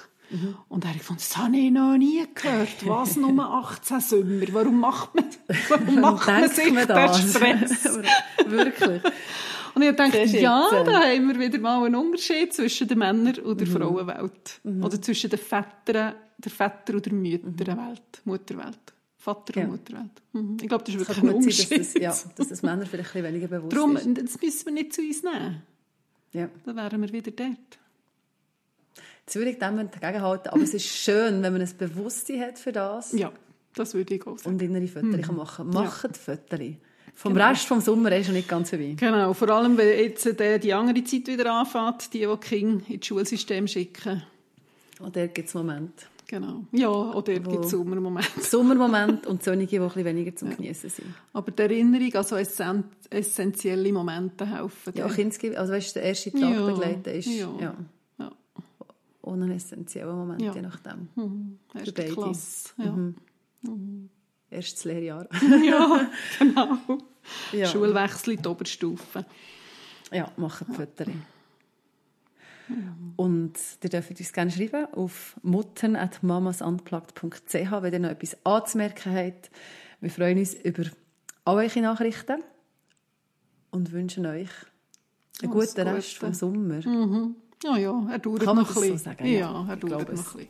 B: Und er hat gefunden, das habe ich noch nie gehört. Was, nur 18 Sommer? Warum macht man, warum macht man sich
A: man das?
B: Stress?
A: Wirklich.
B: Und ich dachte, ja, da haben wir wieder mal einen Unterschied zwischen der Männer- und der
A: Mhm.
B: Frauenwelt. Oder zwischen den Vätern, der Väter- und der Mütterwelt, Mutterwelt. Vater-
A: Ja.
B: und Mutterwelt. Mhm. Ich glaube, das ist wirklich
A: kann
B: ein
A: gut sein,
B: Unterschied.
A: dass das, ja, dass das Männer vielleicht ein bisschen weniger bewusst
B: Darum,
A: ist.
B: das müssen wir nicht zu uns nehmen.
A: Ja.
B: Dann wären wir wieder dort.
A: Jetzt würde ich dem dagegenhalten, aber es ist schön, wenn man ein Bewusstsein hat für das
B: Ja, das würde ich auch sagen.
A: und innere Fotos kann machen. Macht Fotos. Vom
B: Genau.
A: Rest vom Sommer ist noch nicht ganz vorbei.
B: Genau, vor allem, wenn jetzt äh, die andere Zeit wieder anfängt, die, die die Kinder ins Schulsystem schicken.
A: Und dort gibt es Momente.
B: Genau. Ja, oder
A: Wo-
B: gibt es Sommermomente.
A: Sommermomente und solche, die ein bisschen weniger zum Genießen sind.
B: Aber die Erinnerung an so essen essentielle Momente helfen.
A: Ja, insgesamt, also weißt du, der erste Tag
B: Ja,
A: begleiten ist
B: ja.
A: ja.
B: Ja.
A: ohne einen essentiellen Moment,
B: Ja.
A: je nachdem.
B: Erste
A: beide.
B: Klasse. Ja.
A: Erstes Lehrjahr.
B: ja, genau.
A: ja.
B: Schulwechsel in die Oberstufe.
A: Ja, macht Und ihr dürft uns gerne schreiben auf muttern.mamasunplugged.ch, wenn ihr noch etwas anzumerken habt. Wir freuen uns über alle eure Nachrichten und wünschen euch einen
B: Alles
A: guten Rest
B: Gute.
A: vom Sommer.
B: Mhm. Ja, ja, er dauert
A: Kann man
B: noch ein
A: so
B: bisschen.
A: sagen?
B: Ja,
A: Ja,
B: er dauert noch ein bisschen.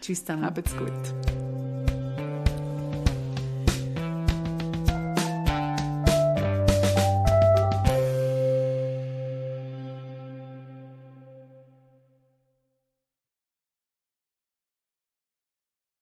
A: Tschüss zusammen.
B: Habt's gut.